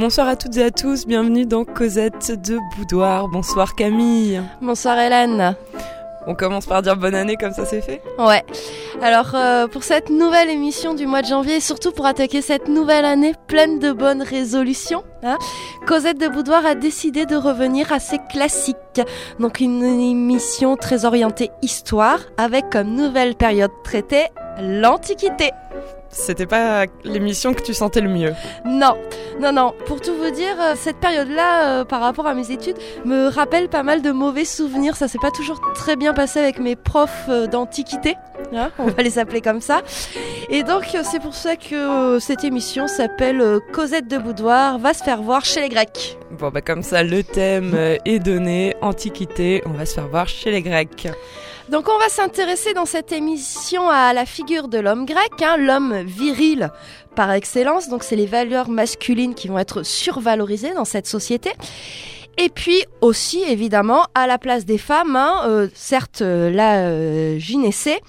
Bonsoir à toutes et à tous, bienvenue dans Cosette de Boudoir. Bonsoir Camille. Bonsoir Hélène. On commence par dire bonne année comme ça c'est fait Ouais. Alors euh, pour cette nouvelle émission du mois de janvier et surtout pour attaquer cette nouvelle année pleine de bonnes résolutions, hein, Cosette de Boudoir a décidé de revenir à ses classiques. Donc une émission très orientée histoire avec comme nouvelle période traitée l'Antiquité c'était pas l'émission que tu sentais le mieux. Non, non, non. Pour tout vous dire, euh, cette période-là, euh, par rapport à mes études, me rappelle pas mal de mauvais souvenirs. Ça s'est pas toujours très bien passé avec mes profs euh, d'antiquité. Hein, on va les appeler comme ça. Et donc, c'est pour ça que cette émission s'appelle Cosette de Boudoir va se faire voir chez les Grecs. Bon, bah comme ça, le thème est donné. Antiquité, on va se faire voir chez les Grecs. Donc on va s'intéresser dans cette émission à la figure de l'homme grec, hein, l'homme viril par excellence. Donc c'est les valeurs masculines qui vont être survalorisées dans cette société. Et puis aussi évidemment à la place des femmes, hein, euh, certes euh, la euh, gynécée,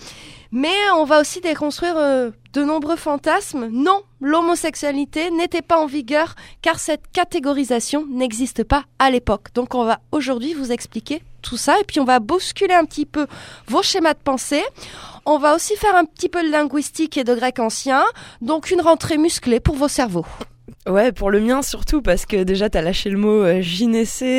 mais on va aussi déconstruire de nombreux fantasmes. Non, l'homosexualité n'était pas en vigueur car cette catégorisation n'existe pas à l'époque. Donc on va aujourd'hui vous expliquer tout ça et puis on va bousculer un petit peu vos schémas de pensée. On va aussi faire un petit peu de linguistique et de grec ancien, donc une rentrée musclée pour vos cerveaux. Ouais, pour le mien surtout, parce que déjà t'as lâché le mot euh,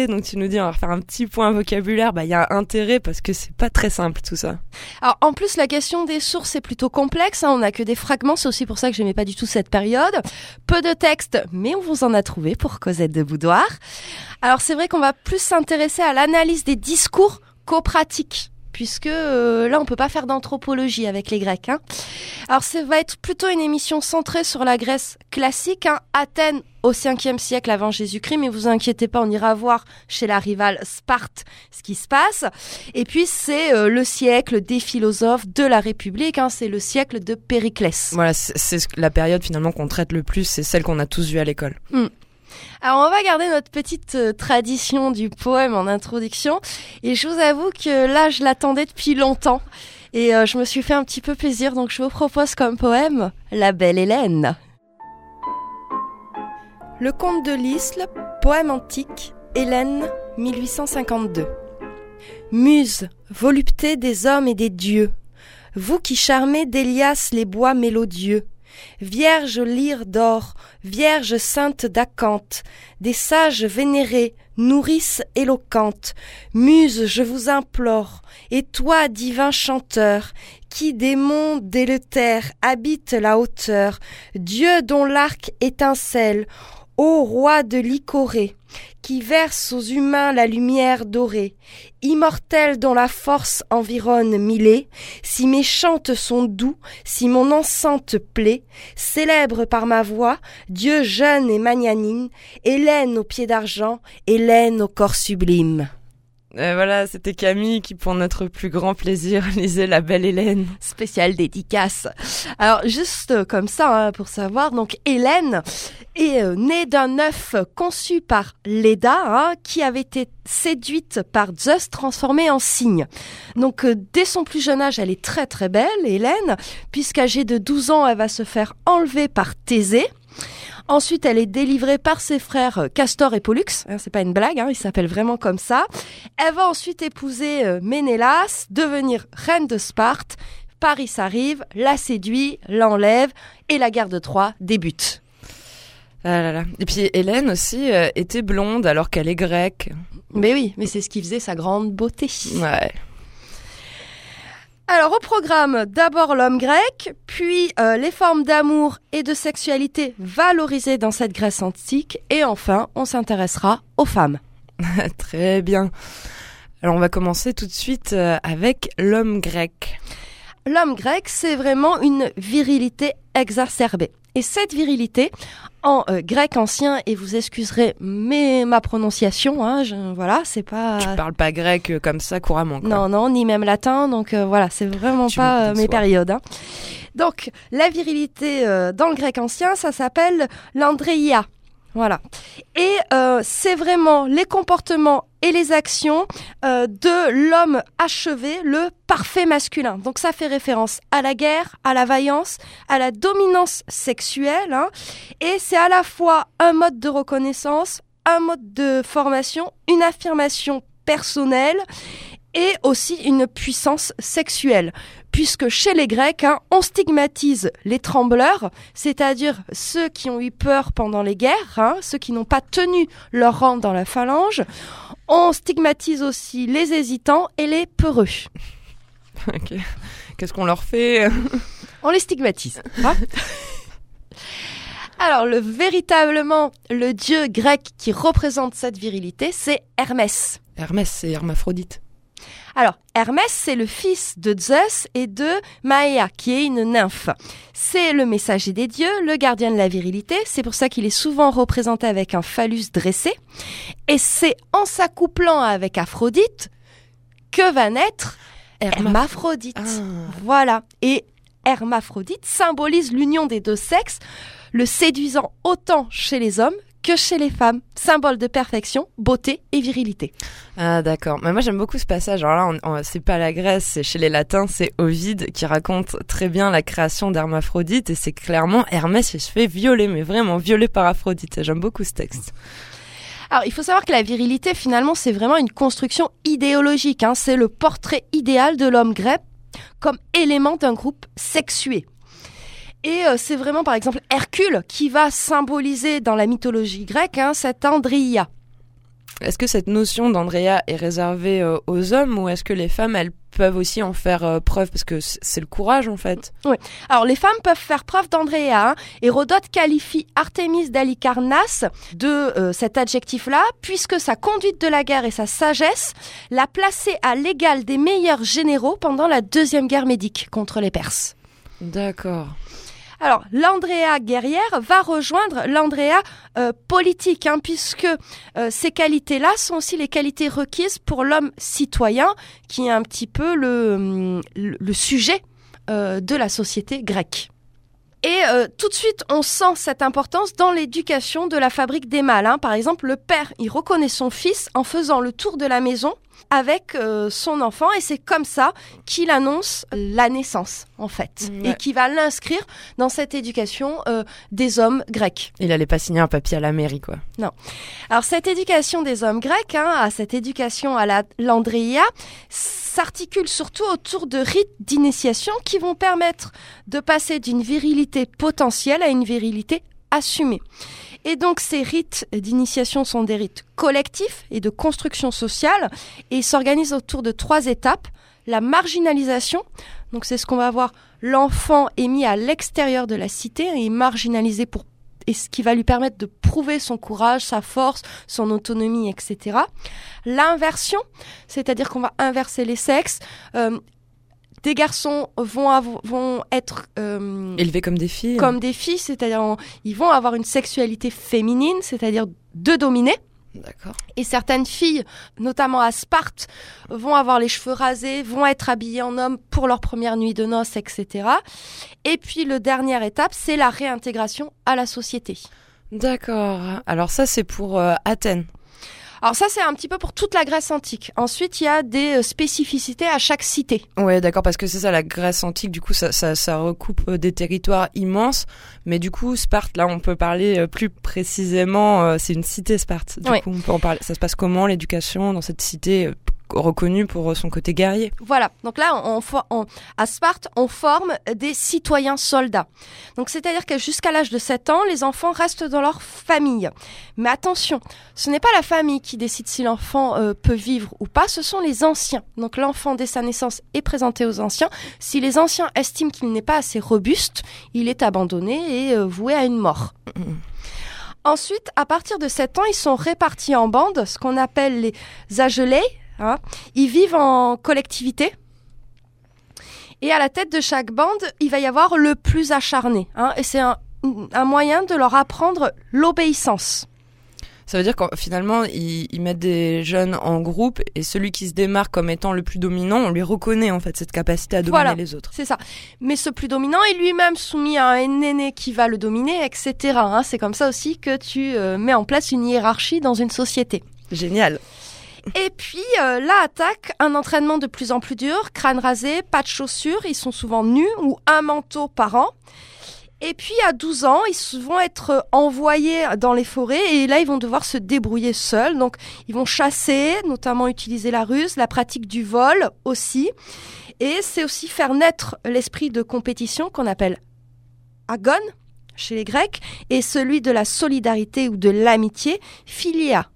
donc tu nous dis on va faire un petit point vocabulaire, bah il y a intérêt parce que c'est pas très simple tout ça. Alors en plus la question des sources est plutôt complexe, hein. on a que des fragments, c'est aussi pour ça que j'aimais pas du tout cette période. Peu de texte, mais on vous en a trouvé pour Cosette de Boudoir. Alors c'est vrai qu'on va plus s'intéresser à l'analyse des discours qu'aux pratiques puisque euh, là on peut pas faire d'anthropologie avec les Grecs. Hein. Alors ça va être plutôt une émission centrée sur la Grèce classique, hein. Athènes au 5e siècle avant Jésus-Christ, mais vous inquiétez pas, on ira voir chez la rivale Sparte ce qui se passe. Et puis c'est euh, le siècle des philosophes de la République, hein. c'est le siècle de Périclès. Voilà, c'est la période finalement qu'on traite le plus, c'est celle qu'on a tous vue à l'école. Hmm. Alors on va garder notre petite euh, tradition du poème en introduction et je vous avoue que là je l'attendais depuis longtemps et euh, je me suis fait un petit peu plaisir donc je vous propose comme poème La belle Hélène. Le conte de l'Isle, poème antique, Hélène 1852. Muse, volupté des hommes et des dieux, vous qui charmez d'Élias les bois mélodieux, Vierge lyre d'or, Vierge sainte d'acanthe, des sages vénérés, nourrice éloquente, Muse, je vous implore, et toi, divin chanteur, qui des monts délétères habite la hauteur, Dieu dont l'arc étincelle, ô roi de l'Icorée, qui verse aux humains la lumière dorée, immortel dont la force environne mille, si mes chantes sont doux, si mon enceinte plaît, célèbre par ma voix, Dieu jeune et magnanime, Hélène aux pieds d'argent, Hélène au corps sublime. Euh, voilà, c'était Camille qui, pour notre plus grand plaisir, lisait La Belle Hélène. Spéciale dédicace. Alors, juste comme ça, hein, pour savoir, donc Hélène est euh, née d'un œuf conçu par Leda, hein, qui avait été séduite par Zeus transformée en cygne. Donc, euh, dès son plus jeune âge, elle est très très belle, Hélène, puisqu'âgée de 12 ans, elle va se faire enlever par Thésée. Ensuite, elle est délivrée par ses frères euh, Castor et Pollux. Hein, c'est pas une blague, hein, ils s'appellent vraiment comme ça. Elle va ensuite épouser euh, Ménélas, devenir reine de Sparte. Paris arrive, la séduit, l'enlève et la guerre de Troie débute. Ah et puis Hélène aussi euh, était blonde alors qu'elle est grecque. Mais oui, mais c'est ce qui faisait sa grande beauté. Ouais. Alors au programme, d'abord l'homme grec, puis euh, les formes d'amour et de sexualité valorisées dans cette Grèce antique, et enfin on s'intéressera aux femmes. Très bien. Alors on va commencer tout de suite euh, avec l'homme grec. L'homme grec, c'est vraiment une virilité exacerbée. Et cette virilité, en euh, grec ancien, et vous excuserez mais ma prononciation, hein, voilà, c'est pas. Tu parles pas grec euh, comme ça couramment. Quoi. Non, non, ni même latin, donc euh, voilà, c'est vraiment pas mes périodes. Hein. Donc la virilité dans le grec ancien, ça s'appelle l'andreia. Voilà. Et euh, c'est vraiment les comportements et les actions euh, de l'homme achevé, le parfait masculin. Donc ça fait référence à la guerre, à la vaillance, à la dominance sexuelle. hein. et c'est à la fois un mode de reconnaissance, un mode de formation, une affirmation personnelle et aussi une puissance sexuelle. Puisque chez les Grecs, hein, on stigmatise les trembleurs, c'est-à-dire ceux qui ont eu peur pendant les guerres, hein, ceux qui n'ont pas tenu leur rang dans la phalange. On stigmatise aussi les hésitants et les peureux. Qu'est-ce qu'on leur fait? On les stigmatise. hein. Alors, le, véritablement, le dieu grec qui représente cette virilité, c'est Hermès. Hermès, c'est hermaphrodite. Alors, Hermès, c'est le fils de Zeus et de Maïa, qui est une nymphe. C'est le messager des dieux, le gardien de la virilité. C'est pour ça qu'il est souvent représenté avec un phallus dressé. Et c'est en s'accouplant avec Aphrodite que va naître Hermaphrodite. Ah. Voilà. Et Hermaphrodite symbolise l'union des deux sexes, le séduisant autant chez les hommes que chez les femmes. Symbole de perfection, beauté et virilité. Ah d'accord. Mais moi j'aime beaucoup ce passage. Alors là, c'est pas la Grèce, c'est chez les Latins, c'est Ovide qui raconte très bien la création d'Hermaphrodite et c'est clairement Hermès il se fait violer, mais vraiment violer par Aphrodite. J'aime beaucoup ce texte. Alors, il faut savoir que la virilité, finalement, c'est vraiment une construction idéologique. hein. C'est le portrait idéal de l'homme grec comme élément d'un groupe sexué. Et euh, c'est vraiment, par exemple, Hercule qui va symboliser dans la mythologie grecque hein, cette Andrea. Est-ce que cette notion d'Andrea est réservée euh, aux hommes ou est-ce que les femmes elles peuvent aussi en faire euh, preuve? Parce que c'est le courage en fait. Alors, les femmes peuvent faire preuve d'Andrea. hein. Hérodote qualifie Artémis d'Alicarnasse de euh, cet adjectif-là, puisque sa conduite de la guerre et sa sagesse l'a placée à l'égal des meilleurs généraux pendant la Deuxième Guerre médique contre les Perses. D'accord. Alors, l'Andrea guerrière va rejoindre l'Andrea euh, politique, hein, puisque euh, ces qualités-là sont aussi les qualités requises pour l'homme citoyen, qui est un petit peu le, le sujet euh, de la société grecque. Et tout de suite, on sent cette importance dans l'éducation de la fabrique des mâles. hein. Par exemple, le père, il reconnaît son fils en faisant le tour de la maison avec euh, son enfant, et c'est comme ça qu'il annonce la naissance, en fait, Ouais. et qui va l'inscrire dans cette éducation euh, des hommes grecs. Il allait pas signer un papier à la mairie quoi. Alors cette éducation des hommes grecs, hein, à cette éducation à la l'Andrea, s'articule surtout autour de rites d'initiation qui vont permettre de passer d'une virilité potentielle à une virilité assumée. Et donc ces rites d'initiation sont des rites collectifs et de construction sociale et s'organisent autour de trois étapes. La marginalisation, donc c'est ce qu'on va voir, l'enfant est mis à l'extérieur de la cité et est marginalisé pour et ce qui va lui permettre de prouver son courage, sa force, son autonomie, etc. L'inversion, c'est-à-dire qu'on va inverser les sexes. Euh, des garçons vont, vont être euh, Élevé comme des filles. comme des filles, c'est-à-dire ils vont avoir une sexualité féminine, c'est-à-dire de dominer. D'accord. Et certaines filles, notamment à Sparte, vont avoir les cheveux rasés, vont être habillées en homme pour leur première nuit de noces, etc. Et puis, le dernière étape, c'est la réintégration à la société. D'accord. Alors ça c'est pour euh, Athènes. Alors ça, c'est un petit peu pour toute la Grèce antique. Ensuite, il y a des euh, spécificités à chaque cité. Ouais, d'accord, parce que c'est ça, la Grèce antique, du coup, ça, ça, ça recoupe euh, des territoires immenses. Mais du coup, Sparte, là, on peut parler euh, plus précisément, c'est une cité Sparte. Du coup, on peut en parler. Ça se passe comment, l'éducation, dans cette cité reconnue pour euh, son côté guerrier Voilà. Donc là, on, à Sparte, on forme des citoyens soldats. Donc c'est-à-dire que jusqu'à l'âge de 7 ans, les enfants restent dans leur famille. Mais attention, ce n'est pas la famille qui décide si l'enfant euh, peut vivre ou pas, ce sont les anciens. Donc l'enfant, dès sa naissance, est présenté aux anciens. Si les anciens estiment qu'il n'est pas assez robuste, il est abandonné et euh, voué à une mort. Ensuite, à partir de 7 ans, ils sont répartis en bandes, ce qu'on appelle les agelés. Hein. Ils vivent en collectivité. Et à la tête de chaque bande, il va y avoir le plus acharné. hein. et c'est un, un moyen de leur apprendre l'obéissance. Ça veut dire que finalement, ils, ils, mettent des jeunes en groupe et celui qui se démarque comme étant le plus dominant, on lui reconnaît en fait cette capacité à dominer les autres. C'est ça. Mais ce plus dominant est lui-même soumis à un aîné qui va le dominer, etc. Hein. C'est comme ça aussi que tu euh, mets en place une hiérarchie dans une société. Génial. Et puis euh, là attaque un entraînement de plus en plus dur, crâne rasé, pas de chaussures, ils sont souvent nus ou un manteau par an. Et puis à 12 ans, ils vont être envoyés dans les forêts et là ils vont devoir se débrouiller seuls. Donc ils vont chasser, notamment utiliser la ruse, la pratique du vol aussi. Et c'est aussi faire naître l'esprit de compétition qu'on appelle agon chez les Grecs et celui de la solidarité ou de l'amitié, philia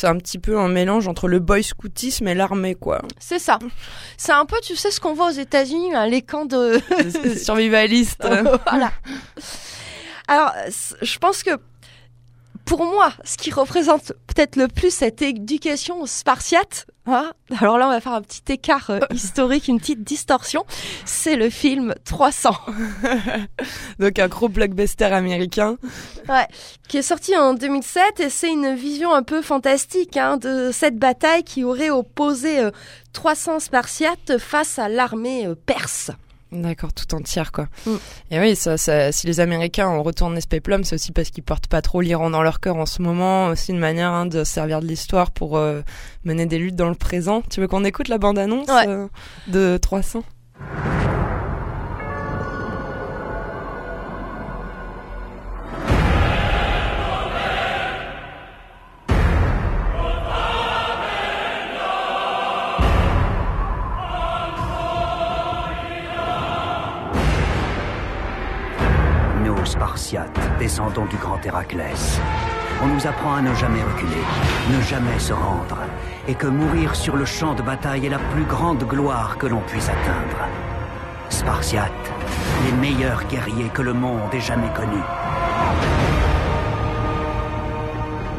c'est un petit peu un mélange entre le boy scoutisme et l'armée, quoi. C'est ça. C'est un peu, tu sais, ce qu'on voit aux États-Unis, hein, les camps de survivalistes. voilà. Alors, je pense que pour moi, ce qui représente peut-être le plus cette éducation spartiate, hein, alors là on va faire un petit écart euh, historique, une petite distorsion, c'est le film 300. Donc un gros blockbuster américain. Ouais, qui est sorti en 2007 et c'est une vision un peu fantastique hein, de cette bataille qui aurait opposé 300 euh, Spartiates face à l'armée euh, perse. D'accord, tout entière quoi. Mm. Et oui, ça, ça, si les Américains ont retourné ce péplum, c'est aussi parce qu'ils portent pas trop l'Iran dans leur cœur en ce moment. Aussi une manière hein, de servir de l'histoire pour euh, mener des luttes dans le présent. Tu veux qu'on écoute la bande-annonce euh, de 300 descendons du grand Héraclès. On nous apprend à ne jamais reculer, ne jamais se rendre, et que mourir sur le champ de bataille est la plus grande gloire que l'on puisse atteindre. Spartiates, les meilleurs guerriers que le monde ait jamais connus.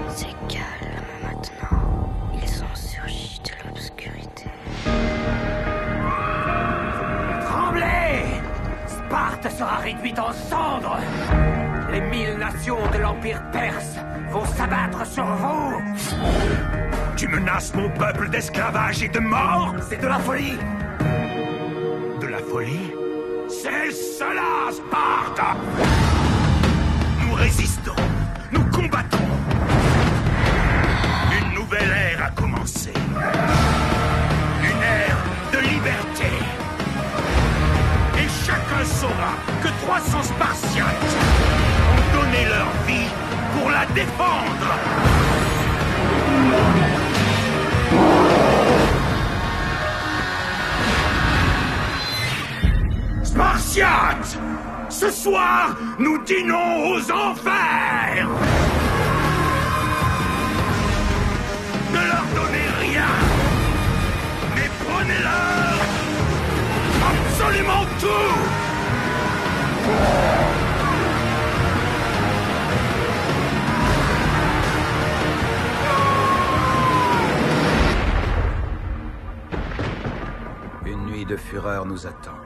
C'est calme maintenant. Ils ont surgi de l'obscurité. Tremblez Sparte sera réduite en cendres les mille nations de l'Empire perse vont s'abattre sur vous Tu menaces mon peuple d'esclavage et de mort C'est de la folie De la folie? C'est cela, Sparte Nous résistons, nous combattons. Une nouvelle ère a commencé. Une ère de liberté. Et chacun saura que 300 Spartiates leur vie pour la défendre. Spartiates Ce soir, nous dînons aux enfers Ne leur donnez rien, mais prenez-leur absolument tout de fureur nous attend.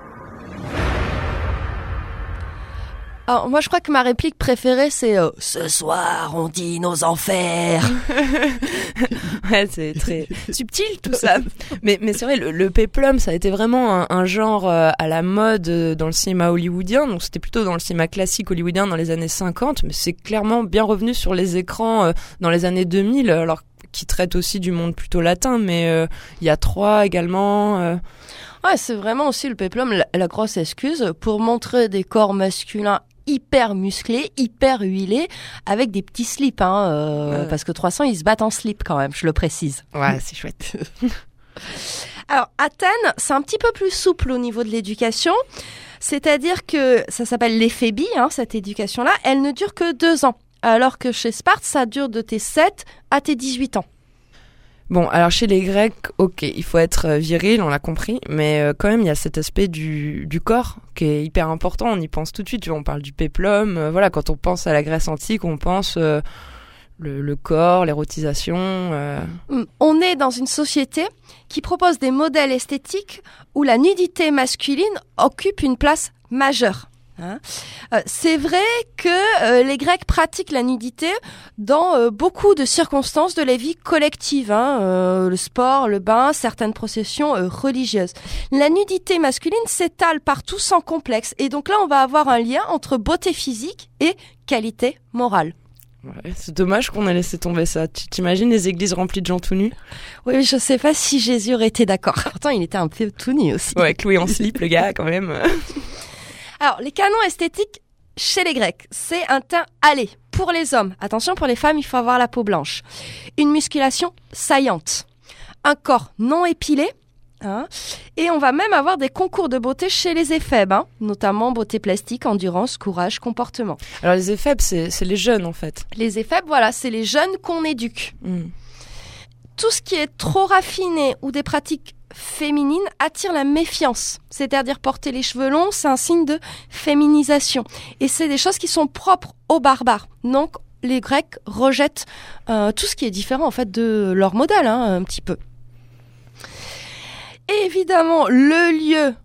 Alors, moi, je crois que ma réplique préférée, c'est euh, Ce soir, on dit nos enfers. ouais, c'est très subtil tout ça. Mais, mais c'est vrai, le, le, péplum, ça a été vraiment un, genre euh, à la mode euh, dans le cinéma hollywoodien. Donc, c'était plutôt dans le cinéma classique hollywoodien dans les années 50, mais c'est clairement bien revenu sur les écrans dans les années 2000. Alors qui traite aussi du monde plutôt latin, mais il y a trois également. Ouais, c'est vraiment aussi le péplum, la, grosse excuse pour montrer des corps masculins hyper musclés, hyper huilés, avec des petits slips, hein, euh, parce que 300 ils se battent en slip quand même, je le précise. Ouais, c'est chouette. Alors Athènes, c'est un petit peu plus souple au niveau de l'éducation. C'est-à-dire que ça s'appelle l'éphébie, hein, cette éducation-là, elle ne dure que deux ans. Alors que chez Sparte, ça dure de tes 7 à tes 18 ans. Bon, alors chez les Grecs, ok, il faut être euh, viril, on l'a compris, mais euh, quand même, il y a cet aspect du, corps qui est hyper important. On y pense tout de suite. On parle du péplum. Euh, voilà, quand on pense à la Grèce antique, on pense le, le, corps, l'érotisation. Mm, on est dans une société qui propose des modèles esthétiques où la nudité masculine occupe une place majeure. Hein. Euh, c'est vrai que euh, les Grecs pratiquent la nudité dans euh, beaucoup de circonstances de la vie collective, hein, le sport, le bain, certaines processions religieuses. La nudité masculine s'étale partout sans complexe, et donc là on va avoir un lien entre beauté physique et qualité morale. Ouais, c'est dommage qu'on ait laissé tomber ça. Tu t'imagines les églises remplies de gens tout nus? Oui, mais je sais pas si Jésus aurait été d'accord. Pourtant, il était un peu tout nu aussi. Ouais, cloué en slip, le gars, quand même. Alors, les canons esthétiques chez les Grecs, c'est un teint allé pour les hommes. Attention, pour les femmes, il faut avoir la peau blanche. Une musculation saillante. Un corps non épilé. hein. Et on va même avoir des concours de beauté chez les éphèbes, hein, notamment beauté plastique, endurance, courage, comportement. Alors les éphèbes, c'est les jeunes en fait. Les éphèbes, voilà, c'est les jeunes qu'on éduque. Hmm. tout ce qui est trop raffiné ou des pratiques féminines attire la méfiance. C'est-à-dire porter les cheveux longs, c'est un signe de féminisation. Et c'est des choses qui sont propres aux barbares. Donc les Grecs rejettent euh, tout ce qui est différent en fait de leur modèle, hein, un petit peu. Et évidemment, le lieu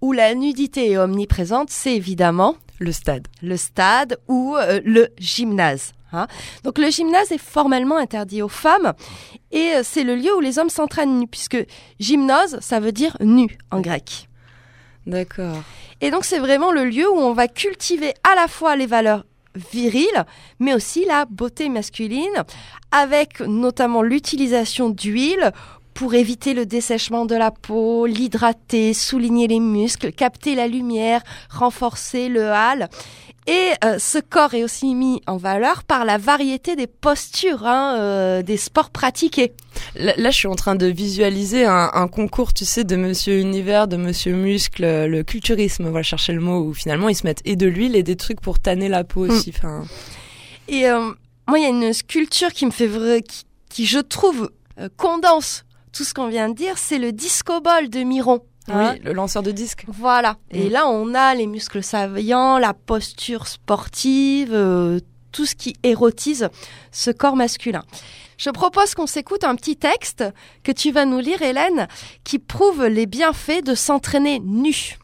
où la nudité est omniprésente, c'est évidemment Le stade. le stade ou euh, le gymnase. Hein. Donc le gymnase est formellement interdit aux femmes et euh, c'est le lieu où les hommes s'entraînent nus puisque gymnose ça veut dire nu en grec. D'accord. Et donc c'est vraiment le lieu où on va cultiver à la fois les valeurs viriles mais aussi la beauté masculine avec notamment l'utilisation d'huile pour éviter le dessèchement de la peau, l'hydrater, souligner les muscles, capter la lumière, renforcer le hâle. Et euh, ce corps est aussi mis en valeur par la variété des postures hein, euh, des sports pratiqués. Là, là, je suis en train de visualiser un, un concours, tu sais, de Monsieur Univers, de Monsieur Muscle, euh, le culturisme, on va chercher le mot, où finalement ils se mettent et de l'huile et des trucs pour tanner la peau aussi. Enfin, Et euh, moi, il y a une sculpture qui me fait vrai, qui, qui je trouve euh, condense tout ce qu'on vient de dire, c'est le disco ball de Miron. Hein. oui, le lanceur de disque. Voilà. Et Mm. là, on a les muscles saillants, la posture sportive, euh, tout ce qui érotise ce corps masculin. Je propose qu'on s'écoute un petit texte que tu vas nous lire, Hélène, qui prouve les bienfaits de s'entraîner nu.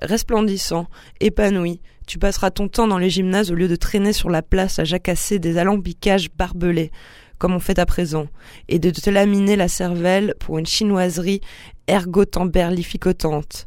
Resplendissant, épanoui, tu passeras ton temps dans les gymnases au lieu de traîner sur la place à jacasser des alambicages barbelés, comme on fait à présent, et de te laminer la cervelle pour une chinoiserie ergotamberlificotante.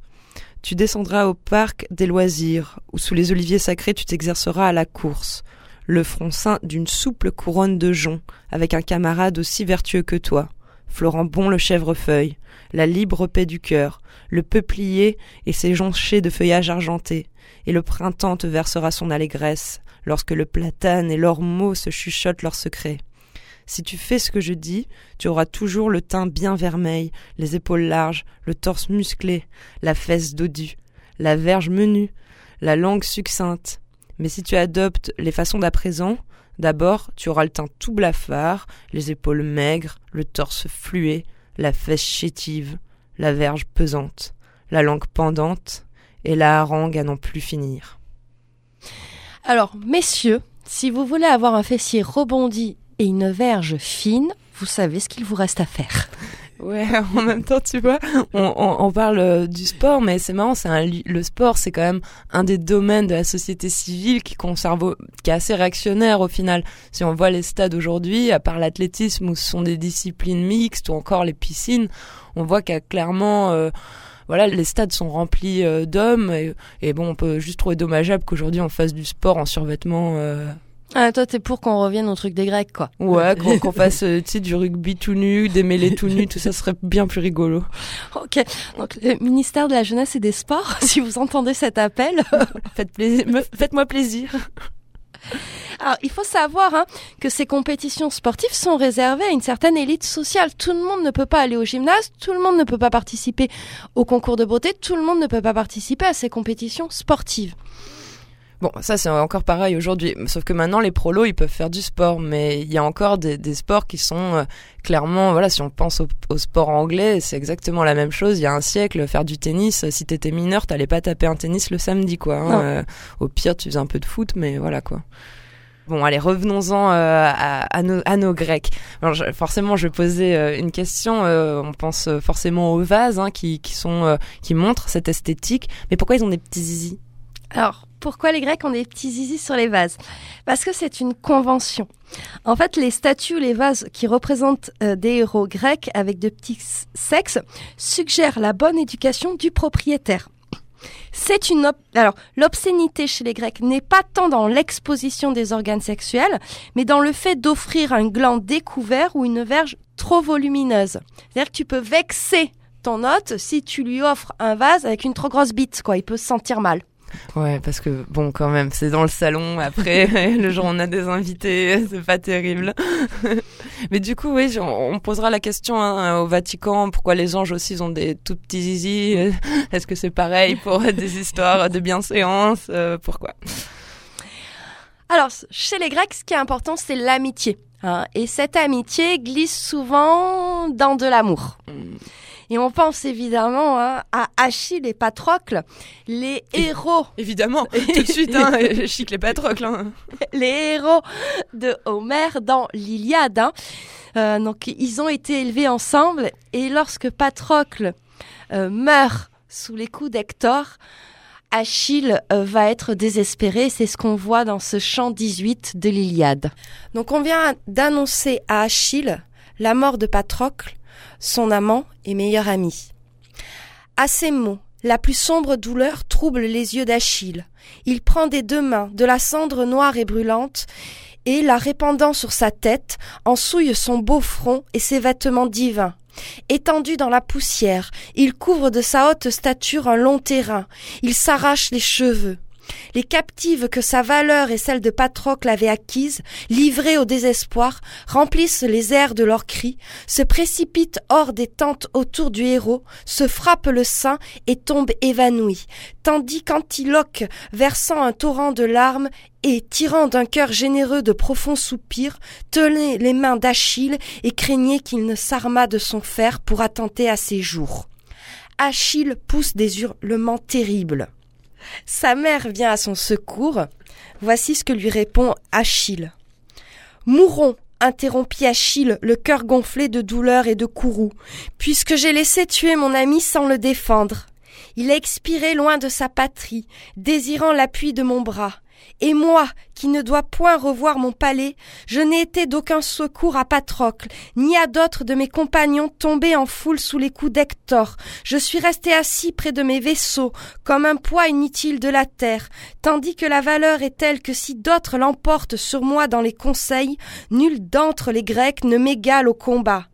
Tu descendras au parc des loisirs, où sous les oliviers sacrés tu t'exerceras à la course, le front ceint d'une souple couronne de joncs, avec un camarade aussi vertueux que toi, Florent Bon le chèvrefeuille, la libre paix du cœur, le peuplier et ses jonchés de feuillage argenté, et le printemps te versera son allégresse, lorsque le platane et l'ormeau se chuchotent leurs secrets. Si tu fais ce que je dis, tu auras toujours le teint bien vermeil, les épaules larges, le torse musclé, la fesse dodue, la verge menue, la langue succincte. Mais si tu adoptes les façons d'à présent, d'abord tu auras le teint tout blafard, les épaules maigres, le torse fluet, la fesse chétive, la verge pesante, la langue pendante, et la harangue à n'en plus finir. Alors, messieurs, si vous voulez avoir un fessier rebondi et une verge fine, vous savez ce qu'il vous reste à faire. Ouais, en même temps, tu vois, on, parle euh, du sport, mais c'est marrant, c'est le sport, c'est quand même un des domaines de la société civile qui conserve, qui est assez réactionnaire au final. Si on voit les stades aujourd'hui, à part l'athlétisme où ce sont des disciplines mixtes ou encore les piscines, on voit qu'il y a clairement, euh, voilà, les stades sont remplis euh, d'hommes et bon, on peut juste trouver dommageable qu'aujourd'hui on fasse du sport en survêtement. Ah, toi, t'es pour qu'on revienne au truc des Grecs, quoi. Ouais, qu'on qu'on fasse euh, tu sais, du rugby tout nu, des mêlées tout nus, tout ça serait bien plus rigolo. Ok. Donc, le ministère de la Jeunesse et des Sports, si vous entendez cet appel. Faites plaisir, faites-moi plaisir. Alors, il faut savoir hein, que ces compétitions sportives sont réservées à une certaine élite sociale. Tout le monde ne peut pas aller au gymnase, tout le monde ne peut pas participer au concours de beauté, tout le monde ne peut pas participer à ces compétitions sportives. Bon, ça c'est encore pareil aujourd'hui, sauf que maintenant les prolos ils peuvent faire du sport, mais il y a encore des, des sports qui sont euh, clairement, voilà, si on pense au, au sport anglais, c'est exactement la même chose. Il y a un siècle, faire du tennis, euh, si t'étais mineur, t'allais pas taper un tennis le samedi, quoi. hein. Euh, au pire, tu faisais un peu de foot, mais voilà quoi. Bon, allez, revenons-en euh, à, à nos, à nos Grecs. Alors, je- forcément, je vais poser euh, une question. euh, on pense euh, forcément aux vases hein, qui, qui sont, euh, qui montrent cette esthétique. Mais pourquoi ils ont des petits zizi? Alors, pourquoi les Grecs ont des petits zizi sur les vases? Parce que c'est une convention. En fait, les statues ou les vases qui représentent euh, des héros grecs avec de petits sexes suggèrent la bonne éducation du propriétaire. C'est une alors l'obscénité chez les Grecs n'est pas tant dans l'exposition des organes sexuels, mais dans le fait d'offrir un gland découvert ou une verge trop volumineuse. C'est-à-dire que tu peux vexer ton hôte si tu lui offres un vase avec une trop grosse bite, quoi. Il peut se sentir mal. Ouais, parce que bon, quand même, c'est dans le salon. Après, le jour où on a des invités, c'est pas terrible. Mais du coup, oui, on posera la question hein, au Vatican. Pourquoi les anges aussi ils ont des tout petits zizi Est-ce que c'est pareil pour des histoires de bienséance euh, Pourquoi? Alors, chez les Grecs, ce qui est important, c'est l'amitié. Hein, et cette amitié glisse souvent dans de l'amour. Mm. Et on pense évidemment hein, à Achille et Patrocle, les héros. Évidemment, tout de suite, hein, chic les Patrocles. Hein. Les héros de Homère dans l'Iliade. Hein. Euh, donc ils ont été élevés ensemble et lorsque Patrocle euh, meurt sous les coups d'Hector, Achille euh, va être désespéré, c'est ce qu'on voit dans ce chant 18 de l'Iliade. Donc on vient d'annoncer à Achille la mort de Patrocle son amant et meilleur ami. À ces mots, la plus sombre douleur trouble les yeux d'Achille. Il prend des deux mains de la cendre noire et brûlante, et, la répandant sur sa tête, en souille son beau front et ses vêtements divins. Étendu dans la poussière, il couvre de sa haute stature un long terrain, il s'arrache les cheveux. Les captives que sa valeur et celle de Patrocle avaient acquises, livrées au désespoir, remplissent les airs de leurs cris, se précipitent hors des tentes autour du héros, se frappent le sein et tombent évanouies, tandis qu'Antiloque, versant un torrent de larmes et, tirant d'un cœur généreux de profonds soupirs, tenait les mains d'Achille et craignait qu'il ne s'armât de son fer pour attenter à ses jours. Achille pousse des hurlements terribles. Sa mère vient à son secours. Voici ce que lui répond Achille. Mourons, interrompit Achille, le cœur gonflé de douleur et de courroux, puisque j'ai laissé tuer mon ami sans le défendre. Il a expiré loin de sa patrie, désirant l'appui de mon bras. Et moi, qui ne dois point revoir mon palais, je n'ai été d'aucun secours à Patrocle, ni à d'autres de mes compagnons tombés en foule sous les coups d'Hector. Je suis resté assis près de mes vaisseaux, comme un poids inutile de la terre, tandis que la valeur est telle que si d'autres l'emportent sur moi dans les conseils, nul d'entre les Grecs ne m'égale au combat.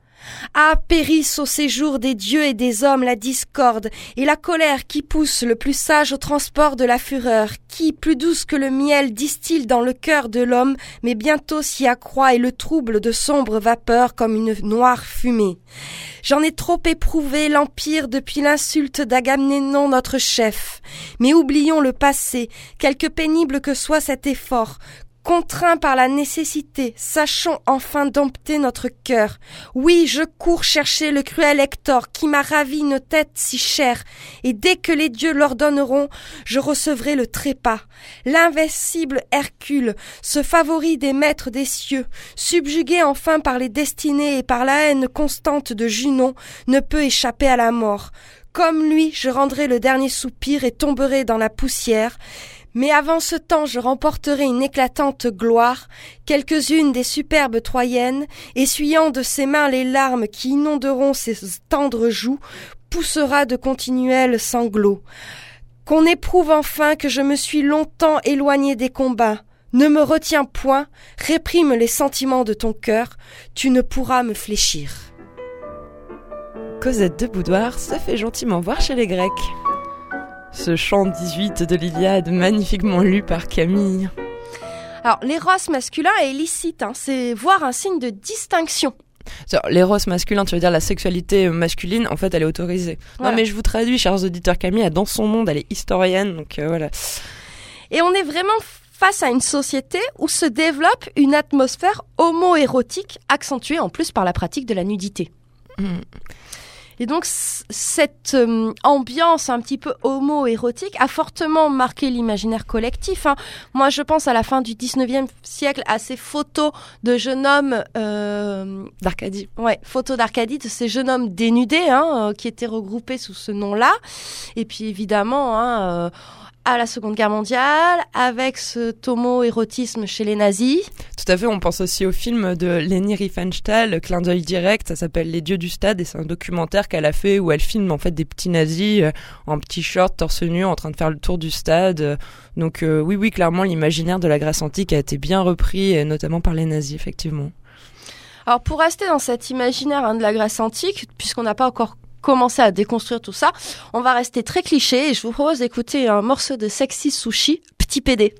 Ah, périsse au séjour des dieux et des hommes la discorde et la colère qui pousse le plus sage au transport de la fureur, qui, plus douce que le miel, distille dans le cœur de l'homme, mais bientôt s'y accroît et le trouble de sombres vapeurs comme une noire fumée. J'en ai trop éprouvé l'empire depuis l'insulte d'Agamemnon notre chef. Mais oublions le passé, quelque pénible que soit cet effort, Contraint par la nécessité, sachons enfin dompter notre cœur. Oui, je cours chercher le cruel Hector qui m'a ravi une tête si chère, et dès que les dieux l'ordonneront, je recevrai le trépas. L'invincible Hercule, ce favori des maîtres des cieux, subjugué enfin par les destinées et par la haine constante de Junon, ne peut échapper à la mort. Comme lui, je rendrai le dernier soupir et tomberai dans la poussière, mais avant ce temps je remporterai une éclatante gloire, quelques-unes des superbes Troyennes, essuyant de ses mains les larmes qui inonderont ses tendres joues, poussera de continuels sanglots. Qu'on éprouve enfin que je me suis longtemps éloigné des combats. Ne me retiens point, réprime les sentiments de ton cœur, tu ne pourras me fléchir. Cosette de Boudoir se fait gentiment voir chez les Grecs ce chant 18 de l'Iliade, magnifiquement lu par Camille. Alors, l'éros masculin est illicite, hein, c'est voir un signe de distinction. L'éros masculin, tu veux dire la sexualité masculine, en fait, elle est autorisée. Non, mais je vous traduis, chers auditeurs, Camille, dans son monde, elle est historienne, donc euh, voilà. Et on est vraiment face à une société où se développe une atmosphère homo-érotique, accentuée en plus par la pratique de la nudité. Hmm. Et donc cette euh, ambiance un petit peu homo-érotique a fortement marqué l'imaginaire collectif. Hein. Moi, je pense à la fin du 19e siècle à ces photos de jeunes hommes euh, d'Arcadie. Ouais, photos d'Arcadie de ces jeunes hommes dénudés hein, euh, qui étaient regroupés sous ce nom-là. Et puis évidemment, hein, à la Seconde Guerre mondiale, avec ce tomo-érotisme chez les nazis. Tout à fait, on pense aussi au film de Leni Riefenstahl, Clin d'œil direct, ça s'appelle Les dieux du stade et c'est un documentaire qu'elle a fait où elle filme en fait des petits nazis euh, en petits shorts, torse nu, en train de faire le tour du stade. Donc euh, oui, oui, clairement, l'imaginaire de la Grèce antique a été bien repris, et notamment par les nazis, effectivement. Alors pour rester dans cet imaginaire hein, de la Grèce antique, puisqu'on n'a pas encore commencé à déconstruire tout ça, on va rester très cliché et je vous propose d'écouter un morceau de Sexy Sushi, Petit PD.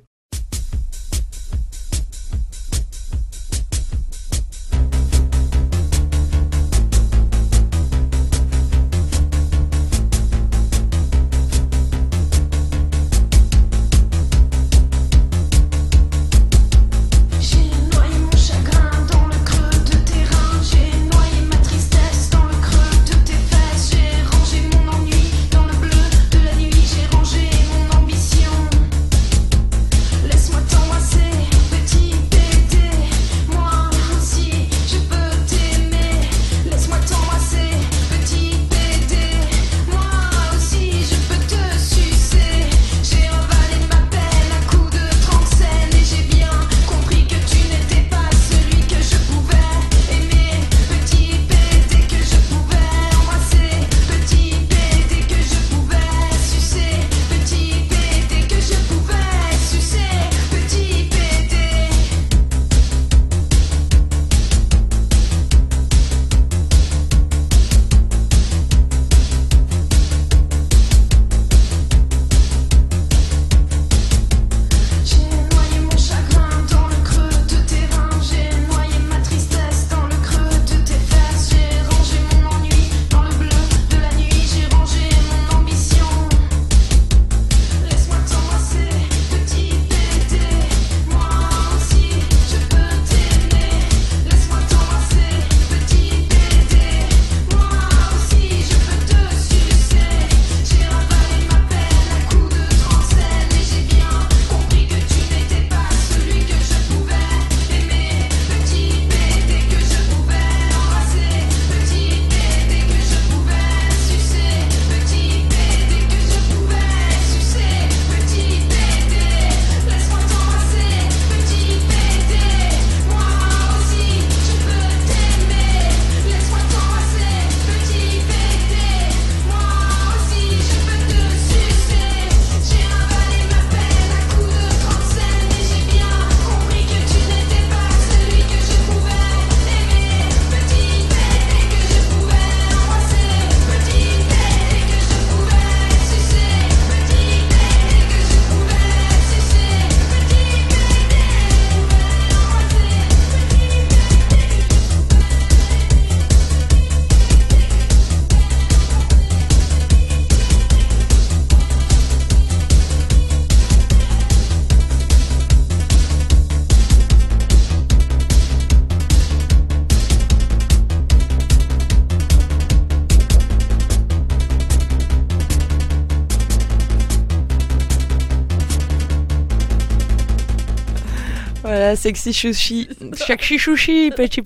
Sexy chouchi, sexy chouchi, petit.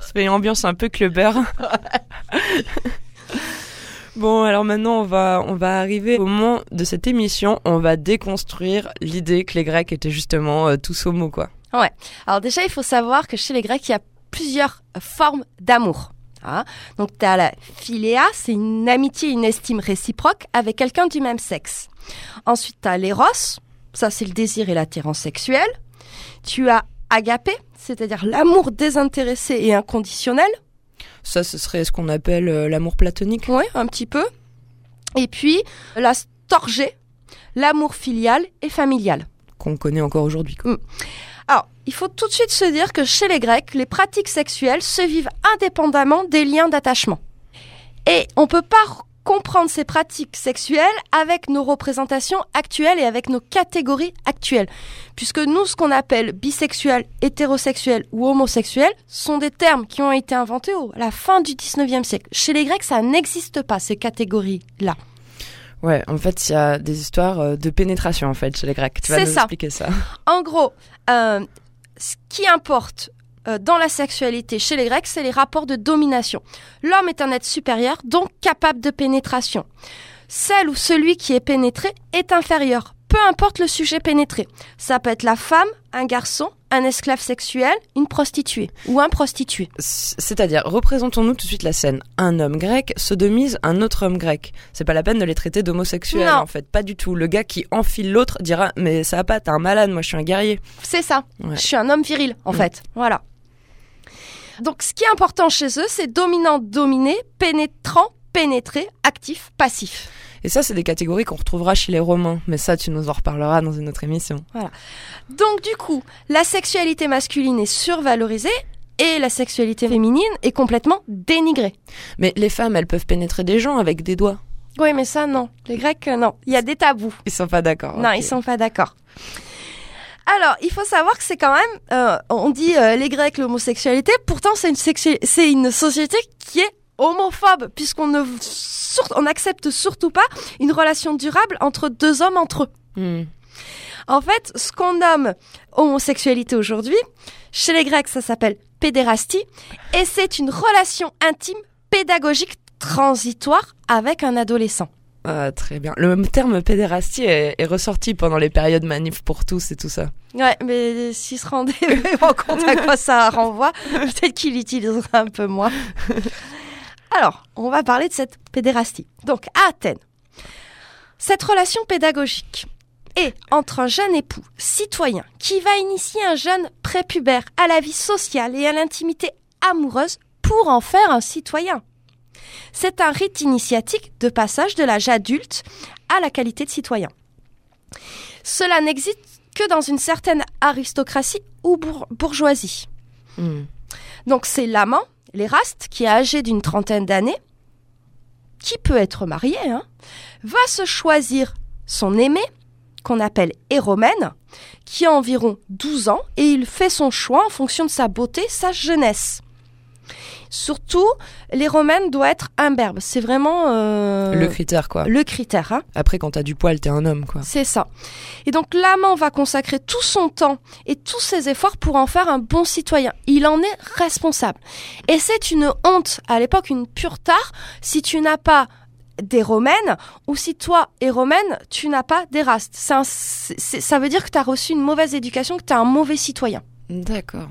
Ça fait une ambiance un peu clubber. Bon, alors maintenant, on va, on va arriver au moment de cette émission. On va déconstruire l'idée que les Grecs étaient justement euh, tous homo, quoi. Ouais. Alors déjà, il faut savoir que chez les Grecs, il y a plusieurs formes d'amour. hein. Donc tu as la philéa, c'est une amitié, une estime réciproque avec quelqu'un du même sexe. Ensuite, tu as l'éros, ça c'est le désir et l'attirance sexuelle. Tu as agapé, c'est-à-dire l'amour désintéressé et inconditionnel. Ça, ce serait ce qu'on appelle euh, l'amour platonique. Oui, un petit peu. Et puis la storgé, l'amour filial et familial. Qu'on connaît encore aujourd'hui. quoi. Alors, il faut tout de suite se dire que chez les Grecs, les pratiques sexuelles se vivent indépendamment des liens d'attachement. Et on peut pas comprendre ces pratiques sexuelles avec nos représentations actuelles et avec nos catégories actuelles. Puisque nous, ce qu'on appelle bisexuel, hétérosexuel ou homosexuel sont des termes qui ont été inventés à la fin du 19e siècle. Chez les Grecs, ça n'existe pas, ces catégories-là. Ouais, en fait, il y a des histoires euh, de pénétration, en fait, chez les Grecs. Tu vas C'est nous ça. expliquer ça. En gros, euh, ce qui importe euh, dans la sexualité chez les Grecs, c'est les rapports de domination. L'homme est un être supérieur, donc capable de pénétration. celle ou celui qui est pénétré est inférieur, peu importe le sujet pénétré. Ça peut être la femme, un garçon, un esclave sexuel, une prostituée ou un prostitué. C'est-à-dire, représentons-nous tout de suite la scène. Un homme grec sodomise un autre homme grec. C'est pas la peine de les traiter d'homosexuels, en fait. Pas du tout. Le gars qui enfile l'autre dira, mais ça va pas, t'es un malade, moi je suis un guerrier. C'est ça. Ouais. Je suis un homme viril, en Mm. fait. Voilà. Donc, ce qui est important chez eux, c'est dominant, dominé, pénétrant, pénétré, actif, passif. Et ça, c'est des catégories qu'on retrouvera chez les Romains. Mais ça, tu nous en reparleras dans une autre émission. Donc, du coup, la sexualité masculine est survalorisée et la sexualité féminine est complètement dénigrée. Mais les femmes, elles peuvent pénétrer des gens avec des doigts. Oui, mais ça, non. Les Grecs, non. Il y a des tabous. Ils sont pas d'accord. Non, ok. ils sont pas d'accord. Alors, il faut savoir que c'est quand même, euh, on dit euh, les Grecs l'homosexualité, pourtant c'est une, sexu- c'est une société qui est homophobe, puisqu'on ne on n'accepte surtout pas une relation durable entre deux hommes entre eux. Hmm. En fait, ce qu'on nomme homosexualité aujourd'hui, chez les Grecs, ça s'appelle pédérastie, et c'est une relation intime, pédagogique, transitoire avec un adolescent. Ah, très bien. Le terme pédérastie est, est ressorti pendant les périodes manif pour tous et tout ça. Ouais, mais s'il se rendait vraiment compte à quoi ça renvoie, peut-être qu'il l'utilisera un peu moins. Alors, on va parler de cette pédérastie. Donc, à Athènes, cette relation pédagogique est entre un jeune époux citoyen qui va initier un jeune prépubère à la vie sociale et à l'intimité amoureuse pour en faire un citoyen. C'est un rite initiatique de passage de l'âge adulte à la qualité de citoyen. Cela n'existe que dans une certaine aristocratie ou bour- bourgeoisie. Hmm. Donc c'est l'amant, l'éraste, qui est âgé d'une trentaine d'années, qui peut être marié, hein, va se choisir son aimé, qu'on appelle Héromène, qui a environ 12 ans, et il fait son choix en fonction de sa beauté, sa jeunesse. Surtout, l'Héromène doit être imberbe. C'est vraiment euh, Le critère, quoi. le critère. Hein. Après, quand t'as du poil, t'es un homme, quoi. C'est ça. Et donc l'amant va consacrer tout son temps et tous ses efforts pour en faire un bon citoyen. Il en est responsable. Et c'est une honte, à l'époque une pure tare, si tu n'as pas des romaines ou si toi et romaine, tu n'as pas des rastes. C'est- ça veut dire que tu as reçu une mauvaise éducation, que tu es un mauvais citoyen. D'accord.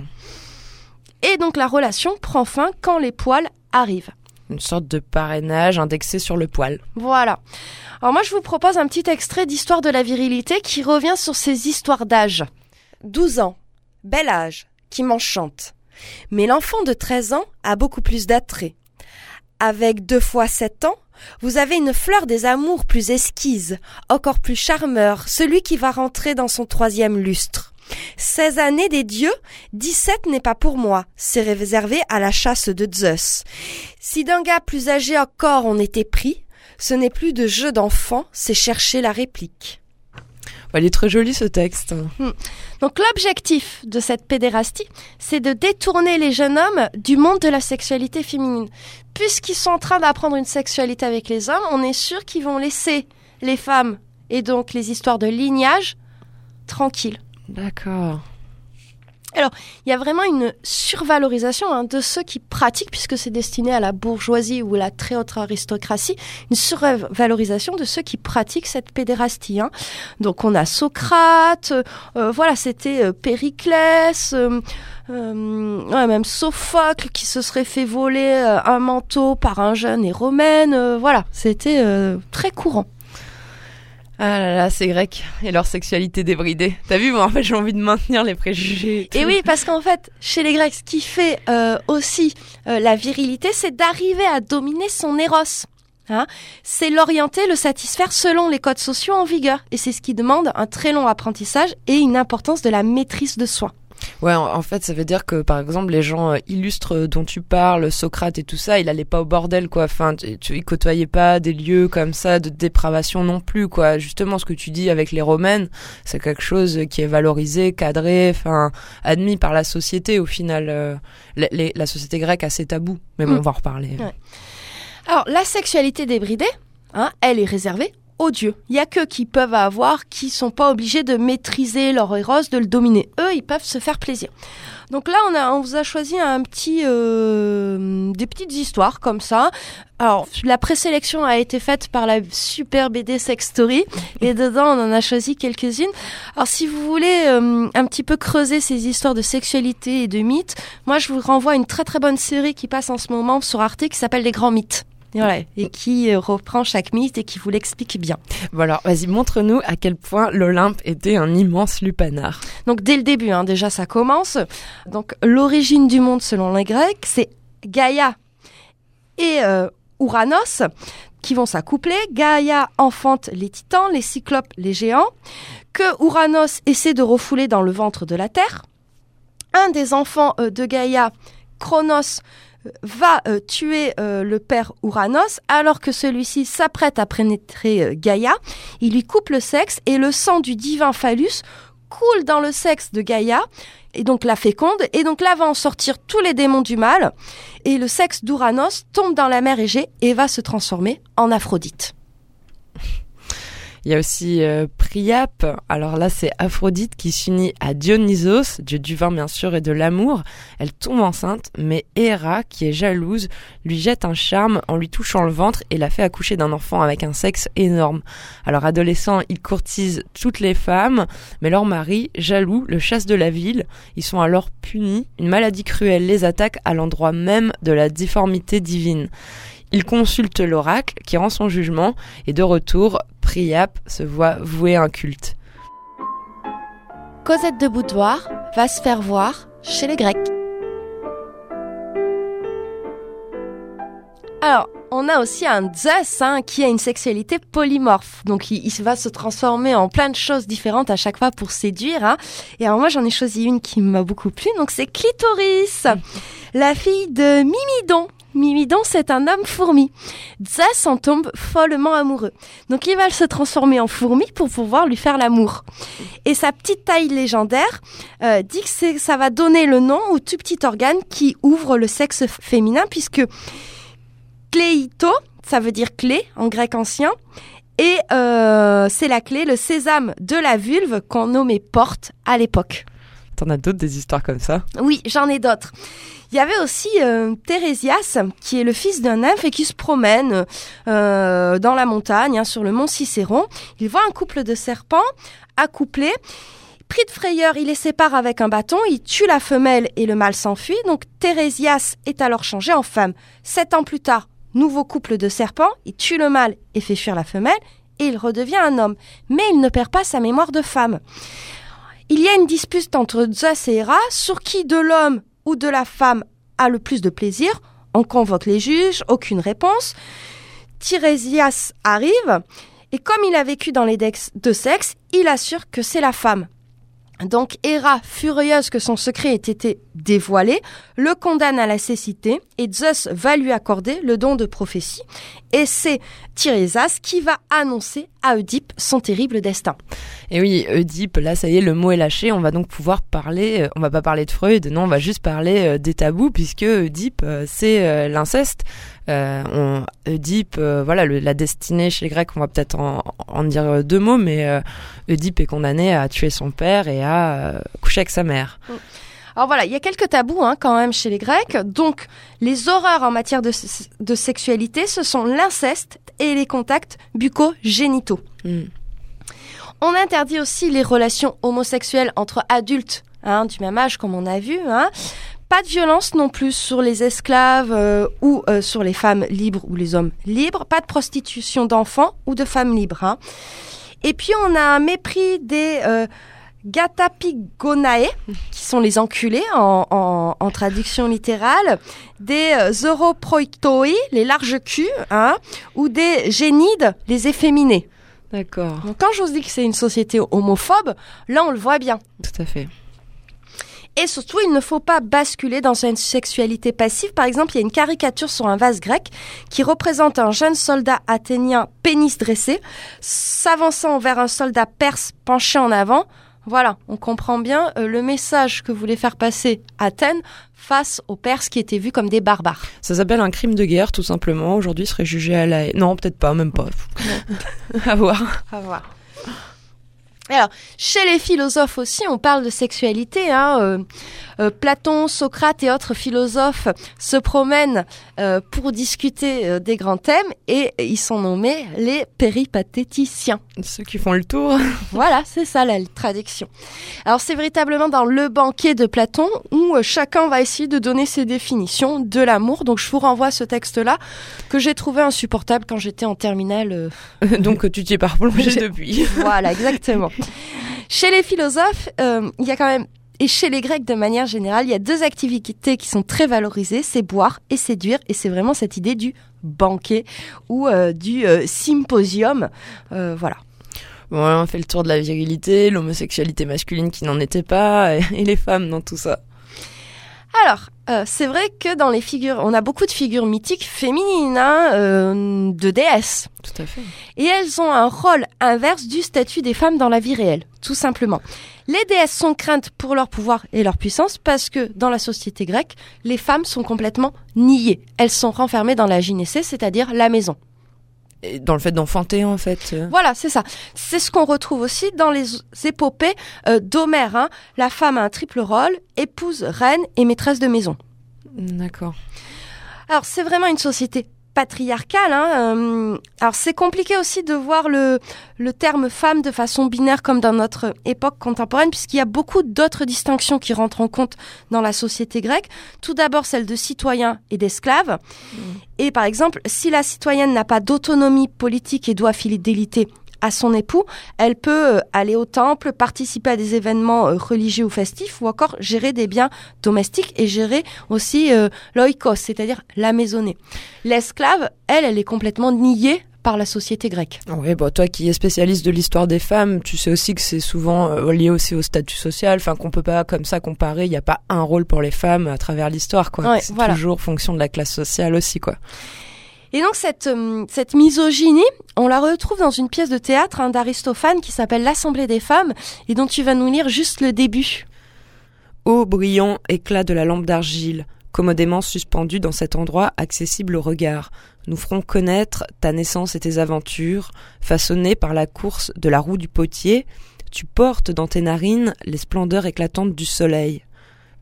Et donc la relation prend fin quand les poils arrivent. Une sorte de parrainage indexé sur le poil. Voilà. Alors moi, je vous propose un petit extrait d'Histoire de la virilité qui revient sur ces histoires d'âge. 12 ans, bel âge, qui m'enchante. Mais l'enfant de 13 ans a beaucoup plus d'attrait. Avec deux fois 7 ans, vous avez une fleur des amours plus esquisse, encore plus charmeur, celui qui va rentrer dans son troisième lustre. 16 années des dieux, 17 n'est pas pour moi, c'est réservé à la chasse de Zeus. Si d'un gars plus âgé encore on était pris, ce n'est plus de jeu d'enfant, c'est chercher la réplique. Il est très joli ce texte. Donc l'objectif de cette pédérastie, c'est de détourner les jeunes hommes du monde de la sexualité féminine. Puisqu'ils sont en train d'apprendre une sexualité avec les hommes, on est sûr qu'ils vont laisser les femmes et donc les histoires de lignage tranquilles. D'accord. Il y a vraiment une survalorisation hein, de ceux qui pratiquent, puisque c'est destiné à la bourgeoisie ou la très haute aristocratie, une survalorisation de ceux qui pratiquent cette pédérastie. hein. Donc on a Socrate, euh, voilà, c'était euh, Périclès, euh, euh, ouais, même Sophocle qui se serait fait voler euh, un manteau par un jeune et euh, voilà, c'était euh, très courant. Ah là là, c'est grec. Et leur sexualité débridée. T'as vu, moi, en fait, j'ai envie de maintenir les préjugés. Et oui, parce qu'en fait, chez les Grecs, ce qui fait euh, aussi euh, la virilité, c'est d'arriver à dominer son éros. Hein c'est l'orienter, le satisfaire selon les codes sociaux en vigueur. Et c'est ce qui demande un très long apprentissage et une importance de la maîtrise de soi. Ouais, en, fait, ça veut dire que, par exemple, les gens euh, illustres dont tu parles, Socrate et tout ça, il allait pas au bordel, quoi. Enfin, tu, tu il côtoyait pas des lieux comme ça de dépravation non plus, quoi. Justement, ce que tu dis avec les romaines, c'est quelque chose qui est valorisé, cadré, enfin, admis par la société, au final. euh, la, les- la société grecque a ses tabous. Mais bon, Mm. on va en reparler. Ouais. Alors, la sexualité débridée, hein, elle est réservée aux dieux. Il y a que qui peuvent avoir, qui sont pas obligés de maîtriser leur héros, de le dominer. Eux, ils peuvent se faire plaisir. Donc là, on, a, on vous a choisi un petit, euh, des petites histoires comme ça. Alors, la présélection a été faite par la super BD Sex Story et dedans, on en a choisi quelques-unes. Alors, si vous voulez euh, un petit peu creuser ces histoires de sexualité et de mythes, moi, je vous renvoie à une très très bonne série qui passe en ce moment sur Arte qui s'appelle Les Grands Mythes. Et, voilà, et qui euh, reprend chaque mythe et qui vous l'explique bien. Bon alors, vas-y, montre-nous à quel point l'Olympe était un immense lupanar. Donc dès le début, hein, déjà ça commence. Donc l'origine du monde selon les Grecs, c'est Gaïa et euh, Ouranos qui vont s'accoupler. Gaïa enfante les titans, les cyclopes, les géants, que Ouranos essaie de refouler dans le ventre de la Terre. Un des enfants euh, de Gaïa, Chronos, va euh, tuer euh, le père Ouranos alors que celui-ci s'apprête à pénétrer euh, Gaïa. Il lui coupe le sexe et le sang du divin phallus coule dans le sexe de Gaïa et donc la féconde et donc là va en sortir tous les démons du mal et le sexe d'Ouranos tombe dans la mer Égée et va se transformer en Aphrodite. Il y a aussi euh, Priape. Alors là, c'est Aphrodite qui s'unit à Dionysos, dieu du vin bien sûr et de l'amour. Elle tombe enceinte, mais Héra, qui est jalouse, lui jette un charme en lui touchant le ventre et la fait accoucher d'un enfant avec un sexe énorme. Alors adolescent, il courtise toutes les femmes, mais leur mari, jaloux, le chasse de la ville. Ils sont alors punis. Une maladie cruelle les attaque à l'endroit même de la difformité divine. Il consulte l'oracle qui rend son jugement et de retour, Priape se voit vouer un culte. Cosette de Boudoir va se faire voir chez les Grecs. Alors, on a aussi un Zeus hein, qui a une sexualité polymorphe. Donc, il, il va se transformer en plein de choses différentes à chaque fois pour séduire. hein. Et alors, moi, j'en ai choisi une qui m'a beaucoup plu. Donc, c'est Clitoris, la fille de Mimidon. Mimidon, c'est un homme fourmi. Zeus en tombe follement amoureux. Donc, il va se transformer en fourmi pour pouvoir lui faire l'amour. Et sa petite taille légendaire euh, dit que ça va donner le nom au tout petit organe qui ouvre le sexe féminin, puisque Cléito, ça veut dire clé en grec ancien, et euh, c'est la clé, le sésame de la vulve qu'on nommait porte à l'époque. T'en as d'autres des histoires comme ça Oui, j'en ai d'autres. Il y avait aussi euh, Thérésias, qui est le fils d'un nymphe et qui se promène euh, dans la montagne, hein, sur le mont Cicéron. Il voit un couple de serpents accouplés. Pris de frayeur, il les sépare avec un bâton, il tue la femelle et le mâle s'enfuit. Donc Thérésias est alors changé en femme. Sept ans plus tard, nouveau couple de serpents, il tue le mâle et fait fuir la femelle, et il redevient un homme. Mais il ne perd pas sa mémoire de femme. Il y a une dispute entre Zeus et Héra sur qui de l'homme ou de la femme a le plus de plaisir. On convoque les juges, aucune réponse. Tirésias arrive et comme il a vécu dans les dex de sexe, il assure que c'est la femme. Donc Héra, furieuse que son secret ait été dévoilé, le condamne à la cécité et Zeus va lui accorder le don de prophétie. Et c'est Tirésias qui va annoncer à Oedipe son terrible destin. Et oui, Oedipe, là ça y est, le mot est lâché, on va donc pouvoir parler, euh, on va pas parler de Freud, non, on va juste parler euh, des tabous, puisque Oedipe, euh, c'est l'inceste. Euh, on, Oedipe, euh, voilà, le- la destinée chez les Grecs, on va peut-être en, en dire deux mots, mais euh, Oedipe est condamné à tuer son père et à coucher avec sa mère. Alors voilà, il y a quelques tabous hein, quand même chez les Grecs. Donc, les horreurs en matière de, de sexualité, ce sont l'inceste et les contacts bucco-génitaux. Mm. On interdit aussi les relations homosexuelles entre adultes hein, du même âge, comme on a vu. Hein. Pas de violence non plus sur les esclaves euh, ou euh, sur les femmes libres ou les hommes libres. Pas de prostitution d'enfants ou de femmes libres. hein. Et puis on a un mépris des euh, Gatapigonae, qui sont les enculés en, en- en traduction littérale, des euh, Zoroproitoi, les larges culs, hein, ou des Génides, les efféminés. D'accord, Donc quand je vous dis que c'est une société homophobe, là on le voit bien. tout à fait. Et surtout, il ne faut pas basculer dans une sexualité passive. Par exemple, il y a une caricature sur un vase grec qui représente un jeune soldat athénien pénis dressé, s'avançant vers un soldat perse penché en avant Voilà, on comprend bien euh, le message que voulait faire passer Athènes face aux Perses qui étaient vus comme des barbares. Ça s'appelle un crime de guerre, tout simplement. Aujourd'hui, serait jugé à la haie. Non, peut-être pas, même pas. à voir. À voir. Alors, chez les philosophes aussi, on parle de sexualité. Hein, euh, euh, Platon, Socrate et autres philosophes se promènent euh, pour discuter euh, des grands thèmes et ils sont nommés les péripatéticiens. Ceux qui font le tour. Voilà, c'est ça la traduction. Alors c'est véritablement dans le banquet de Platon où euh, chacun va essayer de donner ses définitions de l'amour. Donc je vous renvoie à ce texte-là que j'ai trouvé insupportable quand j'étais en terminale. euh, Donc, tu t'y es pas replongé depuis. voilà, exactement. Chez les philosophes, euh, il y a quand même, et chez les Grecs de manière générale, il y a deux activités qui sont très valorisées, c'est boire et séduire, et c'est vraiment cette idée du banquet ou euh, du euh, symposium. Voilà. Bon, on fait le tour de la virilité, l'homosexualité masculine qui n'en était pas, et les femmes dans tout ça. Alors, euh, c'est vrai que dans les figures, on a beaucoup de figures mythiques féminines, hein, euh, de déesses. Tout à fait. Et elles ont un rôle inverse du statut des femmes dans la vie réelle, tout simplement. Les déesses sont craintes pour leur pouvoir et leur puissance parce que dans la société grecque, les femmes sont complètement niées. Elles sont renfermées dans la gynécée, c'est-à-dire la maison. Dans le fait d'enfanter, en fait. Voilà, c'est ça. C'est ce qu'on retrouve aussi dans les épopées euh, d'Homère. hein. La femme a un triple rôle, épouse, reine et maîtresse de maison. D'accord. Alors c'est vraiment une société patriarcale. Hein. euh, alors c'est compliqué aussi de voir le, le terme femme de façon binaire comme dans notre époque contemporaine, puisqu'il y a beaucoup d'autres distinctions qui rentrent en compte dans la société grecque. Tout d'abord celle de citoyen et d'esclave. Et par exemple, si la citoyenne n'a pas d'autonomie politique et doit fidélité à son époux, elle peut euh, aller au temple, participer à des événements euh, religieux ou festifs, ou encore gérer des biens domestiques et gérer aussi euh, l'oikos, c'est-à-dire la maisonnée. L'esclave, elle, elle est complètement niée par la société grecque. Oui, bon, toi qui es spécialiste de l'histoire des femmes, tu sais aussi que c'est souvent euh, lié aussi au statut social, enfin qu'on peut pas comme ça comparer, il n'y a pas un rôle pour les femmes à travers l'histoire, quoi. Ouais, c'est voilà. toujours fonction de la classe sociale aussi, quoi. Et donc cette, euh, cette misogynie, on la retrouve dans une pièce de théâtre hein, d'Aristophane qui s'appelle L'Assemblée des femmes, et dont tu vas nous lire juste le début. Ô brillant éclat de la lampe d'argile, commodément suspendu dans cet endroit accessible au regard, nous ferons connaître ta naissance et tes aventures, façonnées par la course de la roue du potier, tu portes dans tes narines les splendeurs éclatantes du soleil.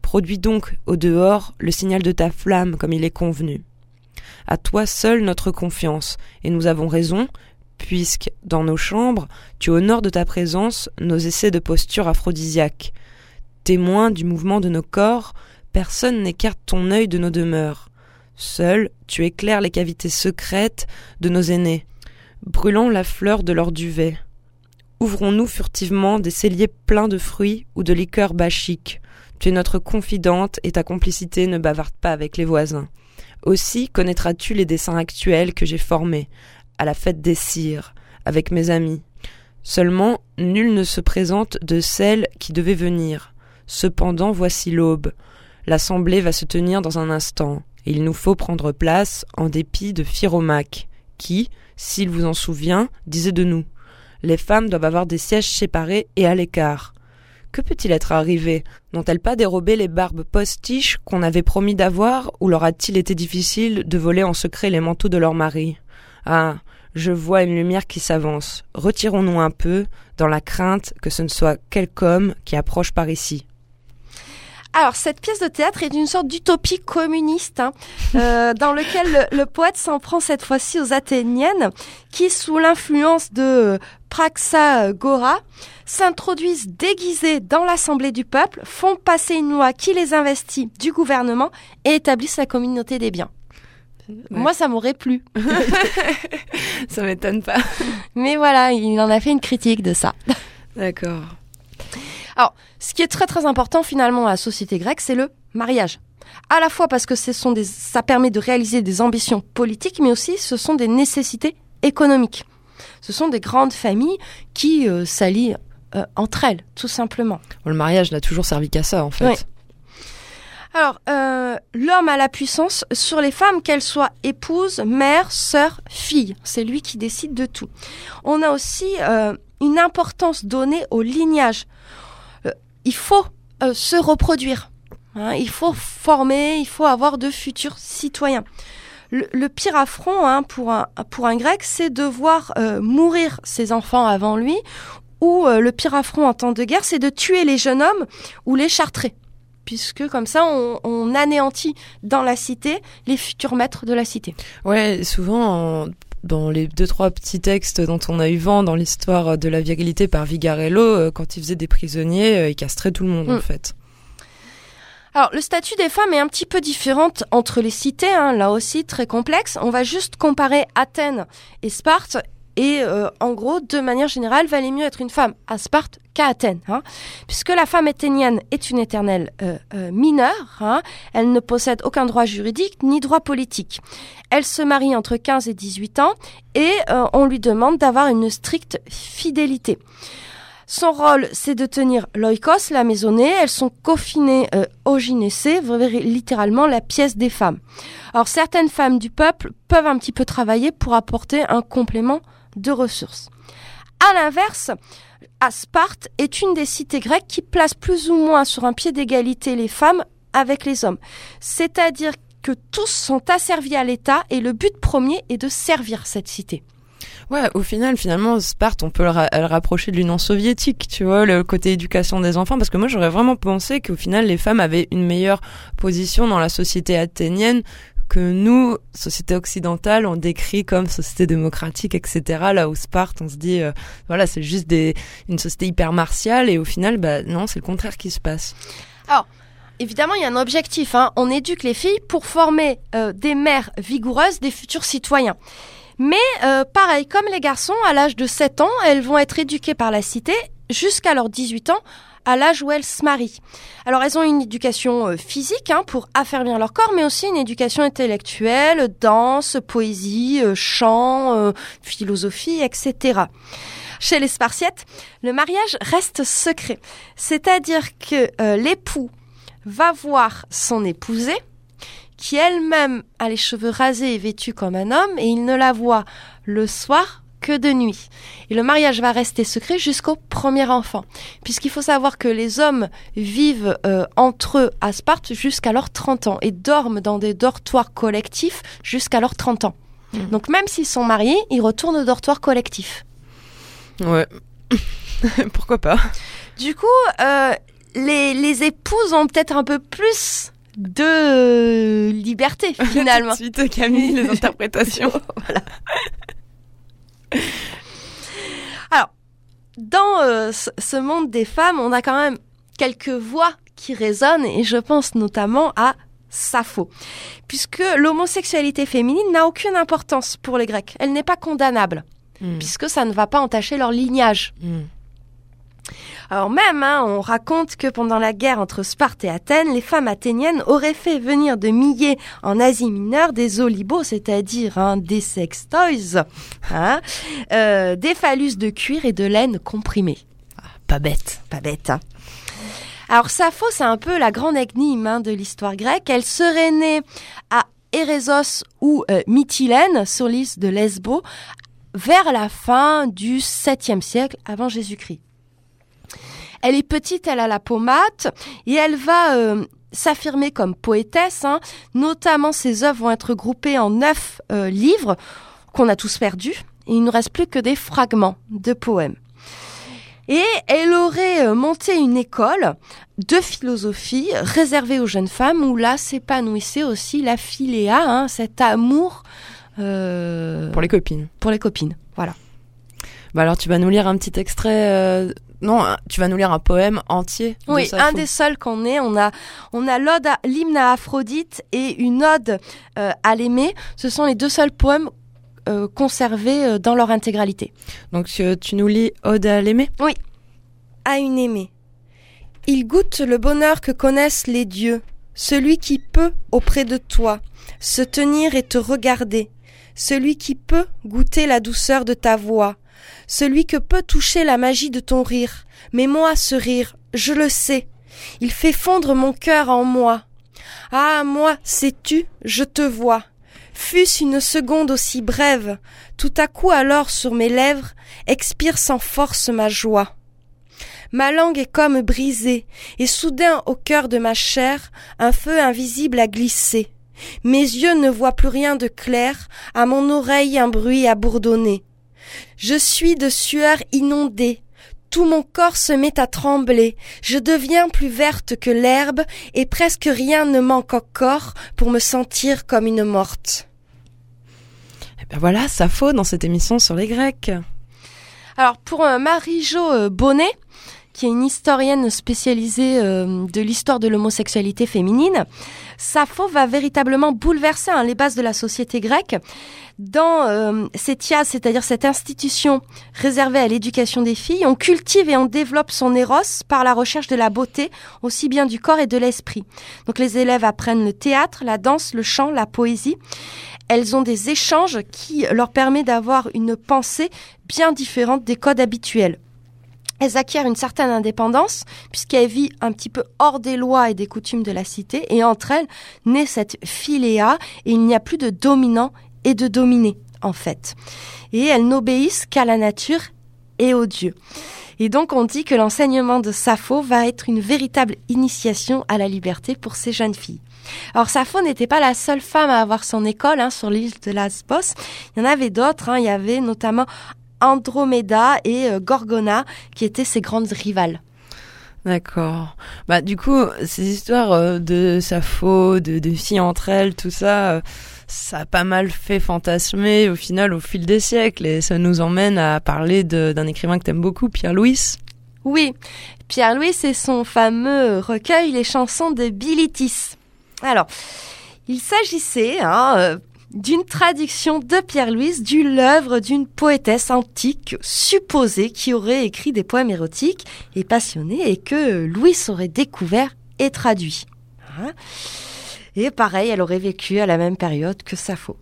Produis donc au dehors le signal de ta flamme comme il est convenu. À toi seul notre confiance, et nous avons raison, puisque, dans nos chambres, tu honores de ta présence nos essais de posture aphrodisiaque. Témoin du mouvement de nos corps, personne n'écarte ton œil de nos demeures. Seul, tu éclaires les cavités secrètes de nos aînés, brûlant la fleur de leur duvet. Ouvrons-nous furtivement des celliers pleins de fruits ou de liqueurs bachiques. Tu es notre confidente et ta complicité ne bavarde pas avec les voisins. Aussi connaîtras-tu les dessins actuels que j'ai formés, à la fête des cires, avec mes amis? Seulement, nul ne se présente de celle qui devait venir. Cependant, voici l'aube. L'assemblée va se tenir dans un instant, et il nous faut prendre place en dépit de Phiromaque, qui, s'il vous en souvient, disait de nous. Les femmes doivent avoir des sièges séparés et à l'écart. Que peut-il être arrivé? N'ont-elles pas dérobé les barbes postiches qu'on avait promis d'avoir, ou leur a-t-il été difficile de voler en secret les manteaux de leur mari? Ah, je vois une lumière qui s'avance. Retirons-nous un peu, dans la crainte que ce ne soit quelque homme qui approche par ici. Alors, cette pièce de théâtre est une sorte d'utopie communiste, hein, euh, dans lequel le, le poète s'en prend cette fois-ci aux Athéniennes, qui, sous l'influence de Praxagora, s'introduisent déguisées dans l'assemblée du peuple, font passer une loi qui les investit du gouvernement et établissent la communauté des biens. Moi, ça m'aurait plu. Ça m'étonne pas. Mais voilà, il en a fait une critique de ça. D'accord. Alors, ce qui est très très important finalement à la société grecque, c'est le mariage. À la fois parce que ce sont des, ça permet de réaliser des ambitions politiques, mais aussi ce sont des nécessités économiques. Ce sont des grandes familles qui euh, s'allient euh, entre elles, tout simplement. Le mariage n'a toujours servi qu'à ça, en fait. Alors, euh, l'homme a la puissance sur les femmes, qu'elles soient épouses, mères, sœurs, filles. C'est lui qui décide de tout. On a aussi euh, une importance donnée au lignage. Il faut euh, se reproduire. hein, il faut former, il faut avoir de futurs citoyens. Le, pire affront hein, pour, un, pour un grec, c'est de voir euh, mourir ses enfants avant lui, ou euh, le pire affront en temps de guerre, c'est de tuer les jeunes hommes ou les chartrés. Puisque comme ça, on, anéantit dans la cité les futurs maîtres de la cité. Ouais, souvent, en- dans les deux, trois petits textes dont on a eu vent dans l'histoire de la virilité par Vigarello, euh, quand il faisait des prisonniers, euh, il castrait tout le monde, Mm. en fait. Alors, le statut des femmes est un petit peu différent entre les cités, hein, là aussi très complexe. On va juste comparer Athènes et Sparte. Et euh, en gros, de manière générale, valait mieux être une femme à Sparte qu'à Athènes, hein, puisque la femme athénienne est une éternelle euh, euh, mineure. hein. elle ne possède aucun droit juridique ni droit politique. Elle se marie entre 15 et 18 ans et on lui demande d'avoir une stricte fidélité. Son rôle, c'est de tenir l'oikos, la maisonnée. Elles sont confinées euh, au gynécée, littéralement la pièce des femmes. Alors certaines femmes du peuple peuvent un petit peu travailler pour apporter un complément de ressources. À l'inverse, Sparte est une des cités grecques qui place plus ou moins sur un pied d'égalité les femmes avec les hommes. C'est-à-dire que tous sont asservis à l'État et le but premier est de servir cette cité. Ouais, au final, finalement, Sparte, on peut le, le rapprocher de l'Union soviétique, tu vois, le côté éducation des enfants, parce que moi, j'aurais vraiment pensé qu'au final, les femmes avaient une meilleure position dans la société athénienne que nous, société occidentale, on décrit comme société démocratique, etc. Là où Sparte, on se dit, euh, voilà, c'est juste une société hyper martiale, et au final, bah non, c'est le contraire qui se passe. Évidemment, il y a un objectif. hein. On éduque les filles pour former euh, des mères vigoureuses, des futurs citoyens. Mais euh, pareil, comme les garçons, à l'âge de 7 ans, elles vont être éduquées par la cité jusqu'à leurs 18 ans, à l'âge où elles se marient. Alors elles ont une éducation euh, physique hein, pour affermir leur corps, mais aussi une éducation intellectuelle, danse, poésie, euh, chant, euh, philosophie, etc. Chez les Spartiates, le mariage reste secret. C'est-à-dire que l'époux va voir son épousée, qui elle-même a les cheveux rasés et vêtue comme un homme, et il ne la voit le soir que de nuit. Et le mariage va rester secret jusqu'au premier enfant, puisqu'il faut savoir que les hommes vivent euh, entre eux à Sparte jusqu'à leurs 30 ans et dorment dans des dortoirs collectifs jusqu'à leurs 30 ans. Mhm. Donc même s'ils sont mariés, ils retournent au dortoir collectif. Ouais. Pourquoi pas? Du coup, euh, les, les épouses ont peut-être un peu plus de liberté finalement. Tout de suite, Camille, les interprétations. Dans euh, ce- monde des femmes, on a quand même quelques voix qui résonnent et je pense notamment à Sappho, puisque l'homosexualité féminine n'a aucune importance pour les Grecs. Elle n'est pas condamnable, Mm. puisque ça ne va pas entacher leur lignage. Mm. Alors même, hein, on raconte que pendant la guerre entre Sparte et Athènes, les femmes athéniennes auraient fait venir de milliers en Asie mineure des olibos, c'est-à-dire hein, des sex toys, hein, euh, des phallus de cuir et de laine comprimée. Pas bête. Pas bête. hein. Alors Sappho, c'est un peu la grande énigme hein, de l'histoire grecque. Elle serait née à Érésos ou euh, Mytilène, sur l'île de Lesbos, vers la fin du 7e siècle avant Jésus-Christ. Elle est petite, elle a la peau mate et elle va euh, s'affirmer comme poétesse. hein. Notamment, ses œuvres vont être groupées en neuf euh, livres qu'on a tous perdus. Et il ne reste plus que des fragments de poèmes. Et elle aurait euh, monté une école de philosophie réservée aux jeunes femmes où là s'épanouissait aussi la philéa, hein, cet amour euh, Pour les copines. pour les copines. Voilà. Bah alors tu vas nous lire un petit extrait. euh, Non, un- tu vas nous lire un poème entier. de Oui, Sappho. un des seuls qu'on ait. On a, on a l'ode à- l'hymne à Aphrodite et une ode euh, à l'aimé. Ce sont les deux seuls poèmes euh, conservés euh, dans leur intégralité. Donc euh, tu nous lis Ode à l'aimer. À une aimée. Il goûte le bonheur que connaissent les dieux, celui qui peut, auprès de toi, se tenir et te regarder, celui qui peut goûter la douceur de ta voix, celui que peut toucher la magie de ton rire. Mais moi, ce rire, je le sais, il fait fondre mon cœur en moi. Ah, moi, sais-tu, je te vois. Fût-ce une seconde aussi brève, tout à coup alors sur mes lèvres expire sans force ma joie. Ma langue est comme brisée, et soudain au cœur de ma chair, un feu invisible a glissé. Mes yeux ne voient plus rien de clair, à mon oreille un bruit a bourdonné. Je suis de sueur inondée, tout mon corps se met à trembler, je deviens plus verte que l'herbe, et presque rien ne manque encore pour me sentir comme une morte. Et ben voilà, Sappho dans cette émission sur les Grecs. Alors pour euh, Marie-Jo euh, Bonnet, qui est une historienne spécialisée euh, de l'histoire de l'homosexualité féminine, Sappho va véritablement bouleverser hein, les bases de la société grecque dans euh, cette IAS, c'est-à-dire cette institution réservée à l'éducation des filles. On cultive et on développe son éros par la recherche de la beauté, aussi bien du corps et de l'esprit. Donc les élèves apprennent le théâtre, la danse, le chant, la poésie. Elles ont des échanges qui leur permettent d'avoir une pensée bien différente des codes habituels. Elles acquièrent une certaine indépendance puisqu'elles vivent un petit peu hors des lois et des coutumes de la cité et entre elles naît cette philéa et il n'y a plus de dominant et de dominé en fait. Et elles n'obéissent qu'à la nature et aux dieux. Et donc on dit que l'enseignement de Sappho va être une véritable initiation à la liberté pour ces jeunes filles. Alors Sappho n'était pas la seule femme à avoir son école hein, sur l'île de Lesbos. Il y en avait d'autres. hein. Il y avait notamment Andromeda et euh, Gorgona qui étaient ses grandes rivales. D'accord. Bah du coup, ces histoires euh, de Sappho, de, de filles entre elles, tout ça, euh, ça a pas mal fait fantasmer au final au fil des siècles et ça nous emmène à parler d'un écrivain que t'aimes beaucoup, Pierre Louis. Oui, Pierre-Louis, c'est son fameux recueil Les chansons de Bilitis. Alors, il s'agissait hein, d'une traduction de Pierre-Louis du l'œuvre d'une poétesse antique supposée qui aurait écrit des poèmes érotiques et passionnés et que Louis aurait découvert et traduit. Hein. Et pareil, elle aurait vécu à la même période que Sappho.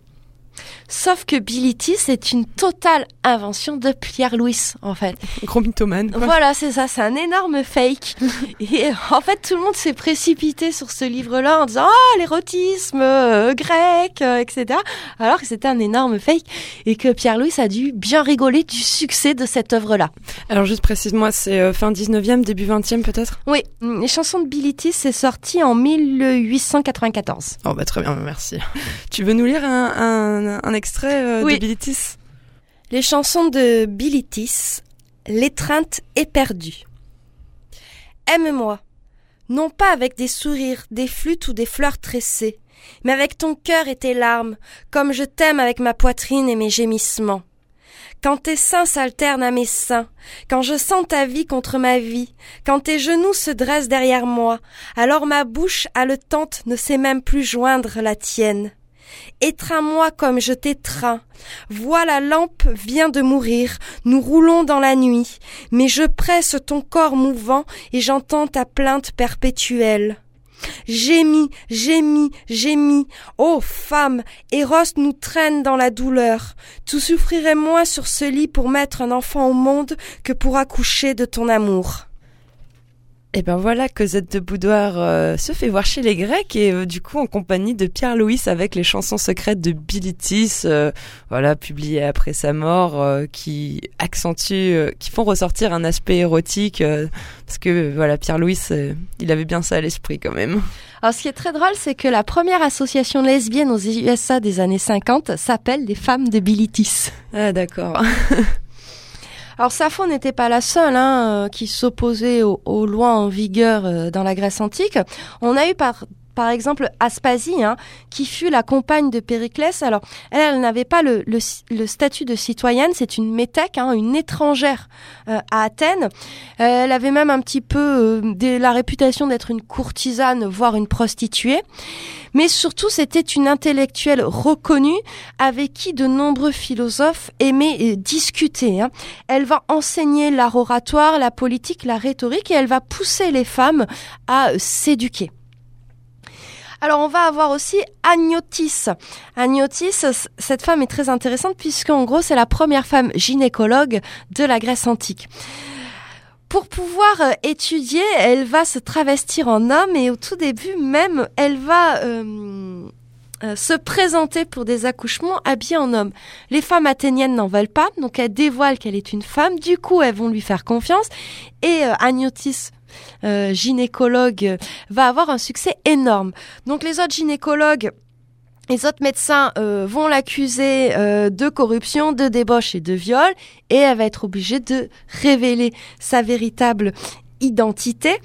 Sauf que Bilitis est une totale invention de Pierre-Louis, en fait. Gros mythomane. quoi. Voilà, c'est ça, c'est un énorme fake. Et euh, en fait, tout le monde s'est précipité sur ce livre-là en disant Ah, l'érotisme euh, grec, euh, etc. Alors que c'était un énorme fake et que Pierre-Louis a dû bien rigoler du succès de cette œuvre-là. Alors juste précise-moi, c'est euh, fin 19e, début 20e peut-être? Oui, les chansons de Bilitis, c'est sorti en 1894. Oh bah très bien, merci. tu veux nous lire un, un, un extrait euh, Oui. de Bilitis Les chansons de Bilitis, l'étreinte éperdue. Aime-moi, non pas avec des sourires, des flûtes ou des fleurs tressées, mais avec ton cœur et tes larmes, comme je t'aime avec ma poitrine et mes gémissements. Quand tes seins s'alternent à mes seins, quand je sens ta vie contre ma vie, quand tes genoux se dressent derrière moi, alors ma bouche haletante ne sait même plus joindre la tienne. Étreins-moi comme je t'étreins. Vois la lampe vient de mourir, nous roulons dans la nuit, mais je presse ton corps mouvant et j'entends ta plainte perpétuelle. Gémis, gémis, gémis. Ô femme, Eros nous traîne dans la douleur. Tu souffrirais moins sur ce lit pour mettre un enfant au monde que pour accoucher de ton amour. Et ben voilà, Cosette de Boudoir euh, se fait voir chez les Grecs et euh, du coup en compagnie de Pierre Louis avec les chansons secrètes de Bilitis, euh, voilà publiées après sa mort, euh, qui accentuent, euh, qui font ressortir un aspect érotique euh, parce que voilà Pierre Louis, il avait bien ça à l'esprit quand même. Alors, ce qui est très drôle, c'est que la première association lesbienne aux USA des années 50 s'appelle les femmes de Bilitis. Ah d'accord. Alors Sappho n'était pas la seule hein, euh, qui s'opposait aux, aux lois en vigueur euh, dans la Grèce antique. On a eu par par exemple Aspasie, hein, qui fut la compagne de Périclès. Alors, elle, n'avait pas le, statut de citoyenne, c'est une métèque, hein, une étrangère euh, à Athènes. Euh, elle avait même un petit peu euh, la réputation d'être une courtisane, voire une prostituée. Mais surtout, c'était une intellectuelle reconnue avec qui de nombreux philosophes aimaient discuter. hein. Elle va enseigner l'art oratoire, la politique, la rhétorique et elle va pousser les femmes à s'éduquer. Alors on va avoir aussi Agnotis. Agnotis, cette femme est très intéressante puisqu'en gros c'est la première femme gynécologue de la Grèce antique. Pour pouvoir euh, étudier, elle va se travestir en homme et au tout début même, elle va euh, euh, se présenter pour des accouchements habillées en homme. Les femmes athéniennes n'en veulent pas, donc elle dévoile qu'elle est une femme. Du coup, elles vont lui faire confiance. Et Agnotis, euh, gynécologue, euh, va avoir un succès énorme. Donc les autres gynécologues les autres médecins euh, vont l'accuser euh, de corruption, de débauche et de viol, et elle va être obligée de révéler sa véritable identité.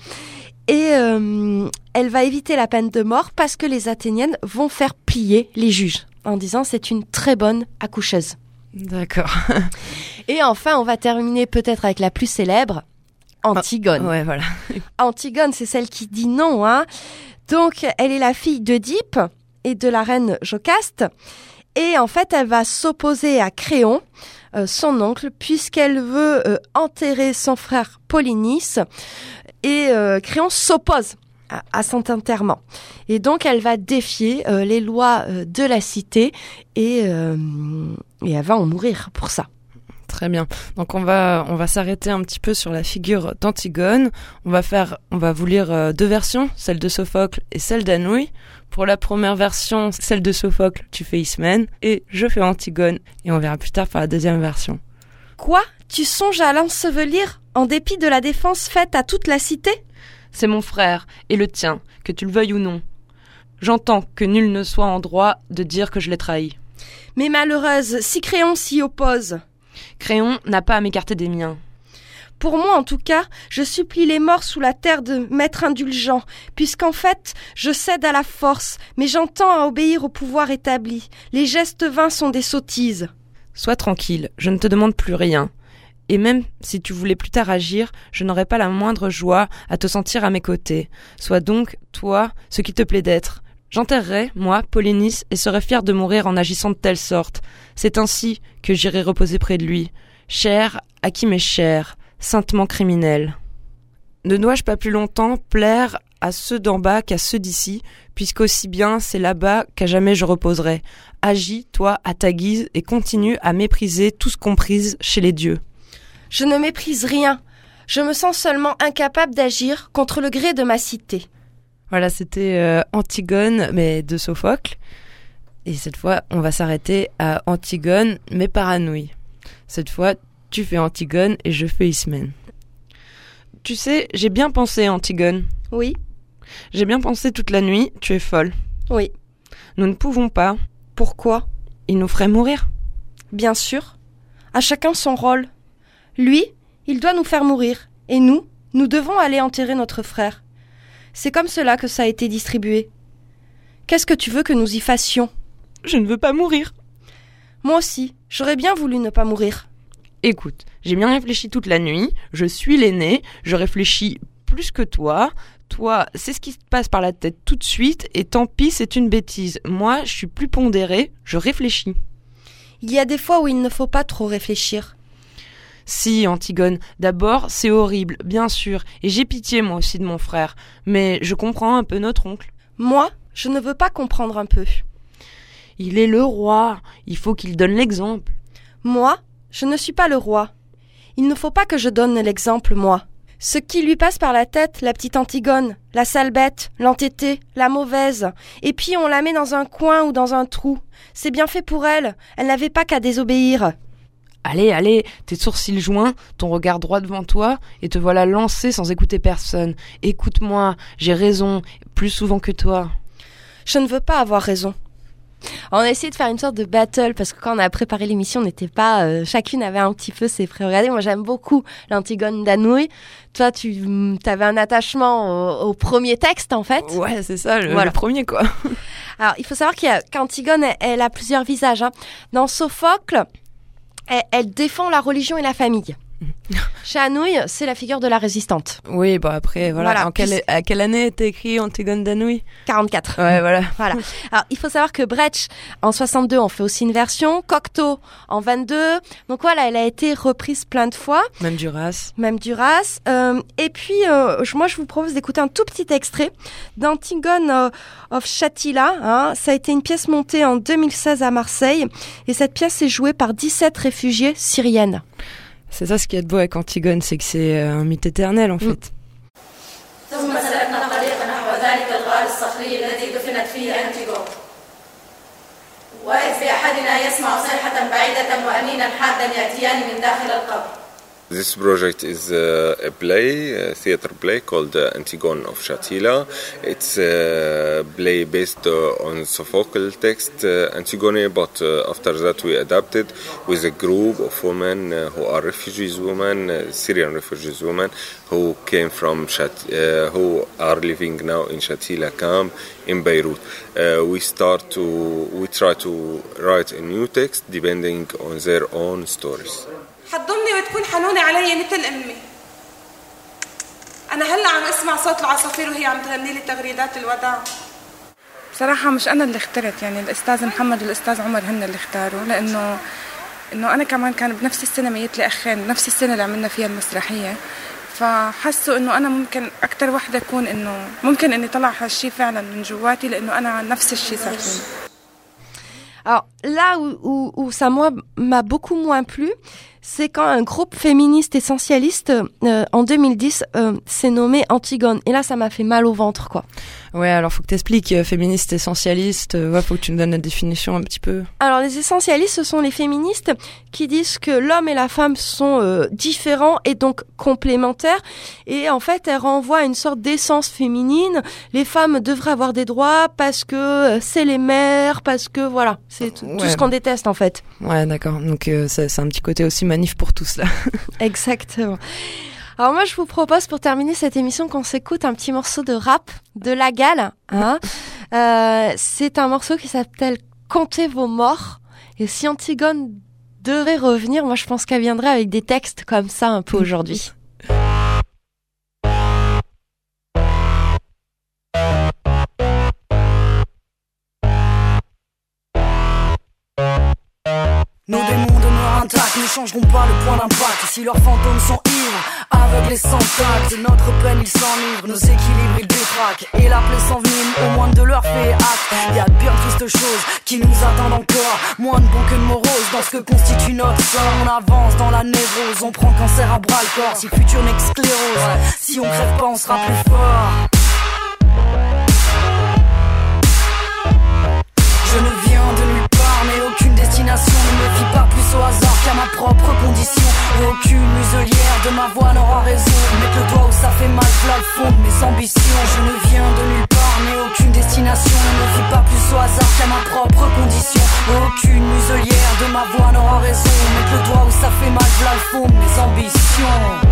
Et euh, elle va éviter la peine de mort parce que les Athéniennes vont faire plier les juges en disant c'est une très bonne accoucheuse. D'accord. Et enfin, on va terminer peut-être avec la plus célèbre, Antigone. Ouais, voilà. Antigone, c'est celle qui dit non. Hein. Donc, elle est la fille d'Oedipe et de la reine Jocaste. Et en fait, elle va s'opposer à Créon, euh, son oncle, puisqu'elle veut euh, enterrer son frère Polynice. Et euh, Créon s'oppose à, à cet enterrement. Et donc, elle va défier les lois de la cité et, et elle va en mourir pour ça. Très bien. Donc on va on va s'arrêter un petit peu sur la figure d'Antigone. On va faire on va vous lire euh, deux versions, celle de Sophocle et celle d'Anouilh. Pour la première version, celle de Sophocle, tu fais Ismène et je fais Antigone et on verra plus tard pour la deuxième version. Quoi? Tu songes à l'ensevelir en dépit de la défense faite à toute la cité? C'est mon frère et le tien, que tu le veuilles ou non. J'entends que nul ne soit en droit de dire que je l'ai trahi. Mais malheureuse, si Créon s'y oppose. Créon n'a pas à m'écarter des miens. Pour moi, en tout cas, je supplie les morts sous la terre de m'être indulgent, puisqu'en fait, je cède à la force, mais j'entends à obéir au pouvoir établi. Les gestes vains sont des sottises. Sois tranquille, je ne te demande plus rien. Et même si tu voulais plus tard agir, je n'aurais pas la moindre joie à te sentir à mes côtés. Sois donc, toi, ce qui te plaît d'être. J'enterrerai, moi, Polynice, et serai fier de mourir en agissant de telle sorte. C'est ainsi que j'irai reposer près de lui. Cher à qui m'est cher, saintement criminel. Ne dois-je pas plus longtemps plaire à ceux d'en bas qu'à ceux d'ici, puisqu'aussi bien c'est là-bas qu'à jamais je reposerai. Agis, toi, à ta guise, et continue à mépriser tout ce qu'on prise chez les dieux. Je ne méprise rien. Je me sens seulement incapable d'agir contre le gré de ma cité. Voilà, c'était euh, Antigone, mais de Sophocle. Et cette fois, on va s'arrêter à Antigone, mais par Anouilh. Cette fois, tu fais Antigone et je fais Ismène. Tu sais, j'ai bien pensé, Antigone. Oui, J'ai bien pensé toute la nuit, tu es folle. oui. Nous ne pouvons pas. Pourquoi? Il nous ferait mourir. Bien sûr. À chacun son rôle. Lui, il doit nous faire mourir. Et nous, nous devons aller enterrer notre frère. C'est comme cela que ça a été distribué. Qu'est-ce que tu veux que nous y fassions? Je ne veux pas mourir. Moi aussi, j'aurais bien voulu ne pas mourir. Écoute, j'ai bien réfléchi toute la nuit, je suis l'aîné, je réfléchis plus que toi. Toi, c'est ce qui se passe par la tête tout de suite, et tant pis, c'est une bêtise. Moi, je suis plus pondéré, je réfléchis. Il y a des fois où il ne faut pas trop réfléchir. Si, Antigone, d'abord, c'est horrible, bien sûr, et j'ai pitié moi aussi de mon frère, mais je comprends un peu notre oncle. Moi, je ne veux pas comprendre un peu. Il est le roi, il faut qu'il donne l'exemple. Moi, je ne suis pas le roi. Il ne faut pas que je donne l'exemple, moi. Ce qui lui passe par la tête, la petite Antigone, la sale bête, l'entêtée, la mauvaise, et puis on la met dans un coin ou dans un trou. C'est bien fait pour elle, elle n'avait pas qu'à désobéir. Allez, allez, tes sourcils joints, ton regard droit devant toi, et te voilà lancé sans écouter personne. Écoute-moi, j'ai raison, plus souvent que toi. Je ne veux pas avoir raison. On a essayé de faire une sorte de battle parce que quand on a préparé l'émission, on n'était pas. euh, chacune avait un petit peu ses prérogatives. Moi, j'aime beaucoup l'Antigone d'Anouilh. Toi, tu avais un attachement au, au premier texte, en fait. Ouais, c'est ça, le, Voilà. le premier quoi. Alors, il faut savoir qu'Antigone, elle, elle a plusieurs visages. hein. Dans Sophocle, elle, défend la religion et la famille. Chez Anouilh, c'est la figure de la résistante. Oui, bon après, voilà. Voilà, En quelle, à quelle année était écrit Antigone d'Anouilh 44. Ouais, voilà. Voilà. Alors, il faut savoir que Brecht, en 62, on fait aussi une version. Cocteau, en 22. Donc voilà, elle a été reprise plein de fois. Même Duras. Même Duras. Euh, et puis, euh, moi, je vous propose d'écouter un tout petit extrait d'Antigone euh, of Chatilla. hein. Ça a été une pièce montée en 2016 à Marseille. Et cette pièce est jouée par 17 réfugiés syriennes. C'est ça ce qu'il y a de beau avec Antigone, c'est que c'est un mythe éternel en fait. وإذ بأحدنا يسمع صيحة بعيدة وأنينا حادا يأتيان من داخل القبر This project is uh, a play, a theater play called uh, Antigone of Shatila. It's a play based uh, on Sophocles text uh, Antigone, but uh, after that we adapted with a group of women uh, who are refugees women, uh, Syrian refugees women, who came from Shat- uh, who are living now in Shatila camp in Beirut. Uh, we start to we try to write a new text depending on their own stories. حتضمني وتكون حنونة علي مثل أمي. أنا هلأ عم أسمع صوت العصافير وهي عم تغني لي تغريدات الوداع. بصراحة مش أنا اللي اخترت يعني الأستاذ محمد والأستاذ عمر هن اللي اختاروا لأنه إنه أنا كمان كان بنفس السنة ميت لي أخين نفس السنة اللي عملنا فيها المسرحية. فحسوا إنه أنا ممكن أكتر وحدة أكون إنه ممكن إني طلع هالشي فعلا من جواتي لأنه أنا نفس الشي صار فيني. Alors là où, où, où ça m'a beaucoup moins plu, c'est quand un groupe féministe essentialiste euh, en 2010 euh, s'est nommé Antigone. Et là, ça m'a fait mal au ventre, quoi. Ouais, alors faut que t'expliques, euh, féministe, essentialiste, euh, ouais, faut que tu nous donnes la définition un petit peu. Alors les essentialistes, ce sont les féministes qui disent que l'homme et la femme sont euh, différents et donc complémentaires. Et en fait, elles renvoient à une sorte d'essence féminine. Les femmes devraient avoir des droits parce que euh, c'est les mères, parce que voilà, c'est tout, ce qu'on déteste en fait. Ouais, d'accord. Donc c'est un petit côté aussi manif pour tous là. Exactement. Alors moi, je vous propose pour terminer cette émission qu'on s'écoute un petit morceau de rap de La Gale. Hein Euh, c'est un morceau qui s'appelle Comptez vos morts. Et si Antigone devait revenir, moi je pense qu'elle viendrait avec des textes comme ça un peu aujourd'hui. intacts, ne changeront pas le point d'impact. Si leurs fantômes sont ivres, aveugles et sans tact, notre peine ils s'enivrent, nos équilibres ils détraquent. Et la plaie s'envenime, au moins de leur fait acte. Y a de bien tristes choses qui nous attendent encore. Moins de bon que de morose dans ce que constitue notre. On avance dans la névrose, on prend cancer à bras le corps. Si le futur sclérose, si on crève pas, on sera plus fort. Je ne viens de nulle part, mais aucune destination ne me fie pas plus au hasard qu'à ma propre condition. Aucune muselière de ma voix n'aura raison. Mettre le doigt où ça fait mal, là le fond de mes ambitions. Je ne viens de nulle part, mais aucune destination ne fie pas plus au hasard qu'à ma propre condition. Aucune muselière de ma voix n'aura raison. Mettre le doigt où ça fait mal, là le fond de mes ambitions.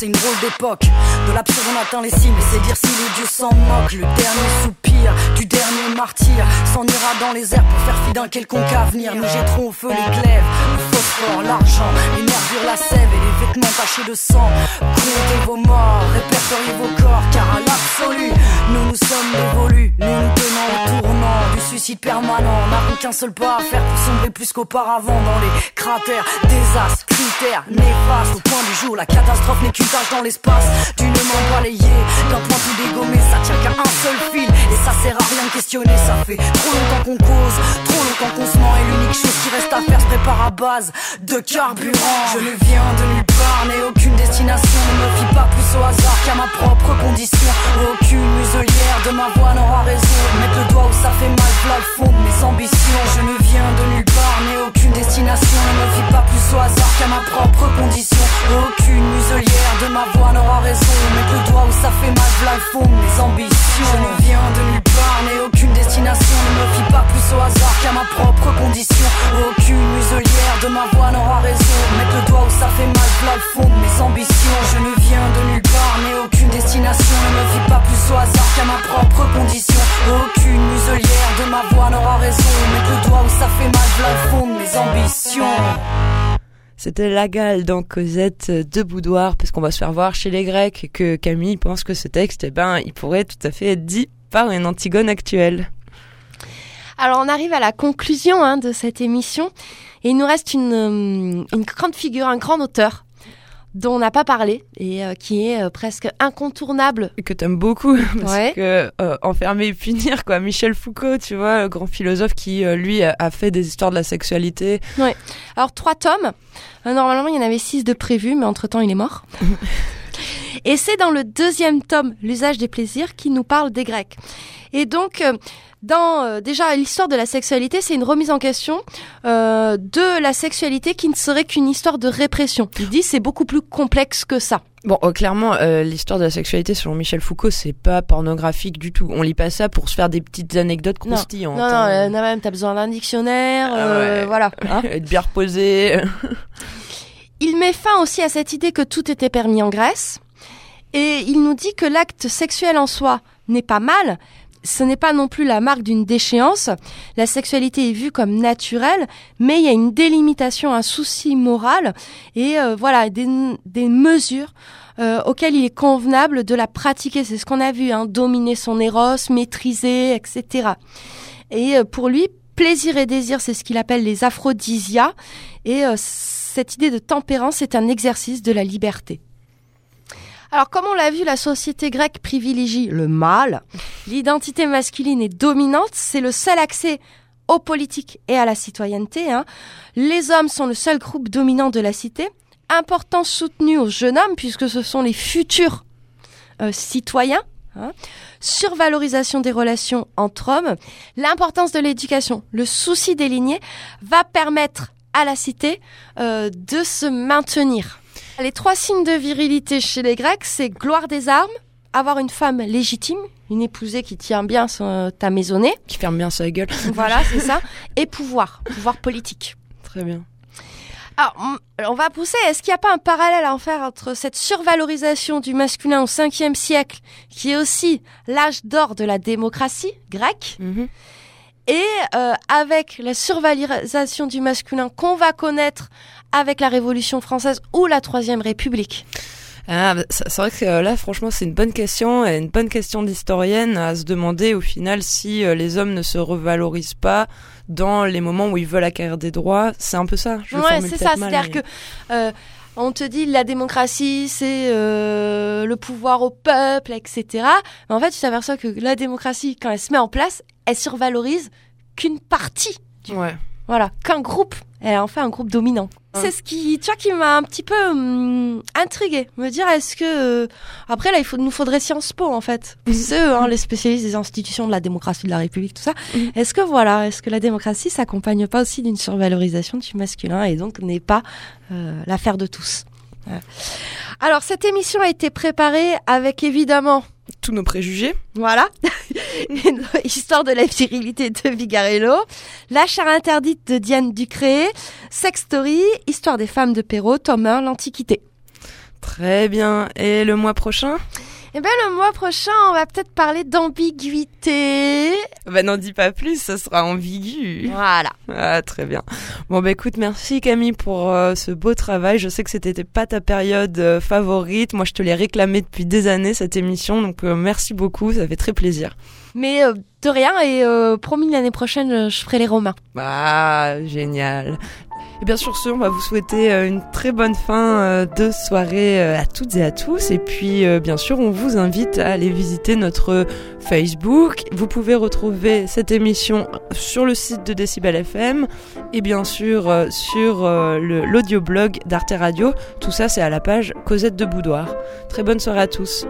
C'est une drôle d'époque. De l'absurde on atteint les cimes, c'est dire si le dieu s'en moque. Le dernier soupir du dernier martyr s'en ira dans les airs pour faire fi d'un quelconque avenir. Nous jetterons au feu les glaives, le phosphore, l'argent, les nervures, la sève et les vêtements tachés de sang. Comptez vos morts, répertoriez vos corps, car à l'absolu, nous nous sommes dévolus. Nous nous tenons au tournant du suicide permanent. N'avons qu'un seul pas à faire pour sombrer plus qu'auparavant dans les cratères, désastres, critères, néfastes. Au point du jour, la catastrophe n'est qu'une tâche dans l'espace. D'une main balayée, d'un point tout dégommé, ça tient qu'à un seul fil. Et ça sert à rien de questionner, ça fait trop longtemps qu'on cause, trop longtemps qu'on se ment. Et l'unique chose qui reste à faire se prépare à base de carburant. Je ne viens de nulle part, n'ai aucune destination. Ne me fie pas plus au hasard qu'à ma propre condition. Aucune muselière de ma voix n'aura raison. Mettre le doigt où ça fait mal, plat le fond de mes ambitions. Je ne viens de nulle part, n'ai aucune destination. Ne me fie pas plus au hasard qu'à ma propre condition. Aucune muselière de ma voix n'aura raison. Mettre le doigt où ça fait mal, plat le fond de mes ambitions. Je ne viens de nulle part, n'ai aucune destination. Ne me fie pas plus au hasard qu'à ma propre condition. Aucune muselière de ma voix n'aura raison. Mettre le doigt où ça fait mal, plat le fond de mes ambitions. Je ne viens de nulle part, n'ai aucune destination. Ne me fie pas plus au hasard qu'à ma propre condition. Aucune muselière de ma voix n'aura raison. Mettre le doigt où ça fait mal, plat le fond de mes ambitions. C'était la gale dans Cosette de Boudoir, parce qu'on va se faire voir chez les Grecs que Camille pense que ce texte, eh ben, il pourrait tout à fait être dit par une Antigone actuelle. Alors on arrive à la conclusion hein, de cette émission et il nous reste une, euh, une grande figure, un grand auteur dont on n'a pas parlé et euh, qui est euh, presque incontournable. Et que t'aimes beaucoup, parce Ouais. que euh, enfermer et punir, quoi. Michel Foucault, tu vois, le grand philosophe qui, lui, a, fait des histoires de la sexualité. Ouais. Alors trois tomes. Normalement il y en avait six de prévus, mais entre temps il est mort. Et c'est dans le deuxième tome, L'usage des plaisirs, qui nous parle des Grecs. Et donc, euh, dans euh, déjà l'histoire de la sexualité, c'est une remise en question euh, de la sexualité qui ne serait qu'une histoire de répression. Il dit c'est beaucoup plus complexe que ça. Bon, euh, clairement, euh, l'histoire de la sexualité selon Michel Foucault, c'est pas pornographique du tout. On lit pas ça pour se faire des petites anecdotes Non, croustillantes. non, non, hein. euh, non, même t'as besoin d'un dictionnaire, Ah euh, ouais. voilà. hein. Être bien reposé. Il met fin aussi à cette idée que tout était permis en Grèce. Et il nous dit que l'acte sexuel en soi n'est pas mal. Ce n'est pas non plus la marque d'une déchéance. La sexualité est vue comme naturelle, mais il y a une délimitation, un souci moral et euh, voilà des, des mesures euh, auxquelles il est convenable de la pratiquer. C'est ce qu'on a vu, hein, dominer son éros, maîtriser, etc. Et euh, pour lui, plaisir et désir, c'est ce qu'il appelle les aphrodisias. Et euh, cette idée de tempérance est un exercice de la liberté. Alors, comme on l'a vu, la société grecque privilégie le mâle. L'identité masculine est dominante. C'est le seul accès aux politiques et à la citoyenneté. hein. Les hommes sont le seul groupe dominant de la cité. Importance soutenue aux jeunes hommes, puisque ce sont les futurs euh, citoyens. hein. Survalorisation des relations entre hommes. L'importance de l'éducation, le souci des lignées, va permettre à la cité euh, de se maintenir. Les trois signes de virilité chez les Grecs, c'est gloire des armes, avoir une femme légitime, une épousée qui tient bien son, ta maisonnée, Qui ferme bien sa gueule. voilà, c'est ça, et pouvoir, pouvoir politique. Très bien. Alors, on- on va pousser. Est-ce qu'il n'y a pas un parallèle à en faire entre cette survalorisation du masculin au 5e siècle, qui est aussi l'âge d'or de la démocratie grecque, Mhm. Et euh, avec la survalorisation du masculin qu'on va connaître avec la Révolution française ou la Troisième République Ah, bah, c'est vrai que euh, là, franchement, c'est une bonne question, et une bonne question d'historienne à se demander au final si euh, les hommes ne se revalorisent pas dans les moments où ils veulent acquérir des droits. C'est un peu ça. Je Ouais, c'est ça. C'est-à-dire mais- que euh, on te dit la démocratie, c'est euh, le pouvoir au peuple, etc. Mais en fait, tu t'aperçois que la démocratie, quand elle se met en place, elle survalorise qu'une partie. Ouais. Voilà, qu'un groupe. Elle en fait un groupe dominant. C'est ce qui, tu vois, qui m'a un petit peu hum, intriguée. Me dire, est-ce que euh, après là, il faut, nous faudrait Sciences Po en fait. C'est eux, hein, les spécialistes des institutions de la démocratie, de la République, tout ça. Est-ce que voilà, est-ce que la démocratie s'accompagne pas aussi d'une survalorisation du masculin et donc n'est pas euh, l'affaire de tous? Alors cette émission a été préparée avec évidemment Tous nos préjugés. voilà. Histoire de la virilité de Vigarello. La chair interdite de Diane Ducré. Sex Story. Histoire des femmes de Perrault. Tome 1. L'Antiquité. Très bien. Et le mois prochain? Eh bien, le mois prochain, on va peut-être parler d'ambiguïté. Bah n'en dis pas plus, ça sera ambigu. Voilà. Ah, très bien. Bon, bah écoute, merci Camille pour euh, ce beau travail. Je sais que c'était pas ta période euh, favorite. Moi, je te l'ai réclamé depuis des années, cette émission. Donc, euh, merci beaucoup, ça fait très plaisir. Mais de rien, et promis, l'année prochaine, je ferai les Romains. Ah, génial. Et bien sur ce, on va vous souhaiter euh, une très bonne fin euh, de soirée euh, à toutes et à tous. Et puis, bien sûr, on vous invite à aller visiter notre Facebook. Vous pouvez retrouver cette émission sur le site de Decibel FM et bien sûr sur l'audioblog d'Arte Radio. Tout ça, c'est à la page Cosette de Boudoir. Très bonne soirée à tous.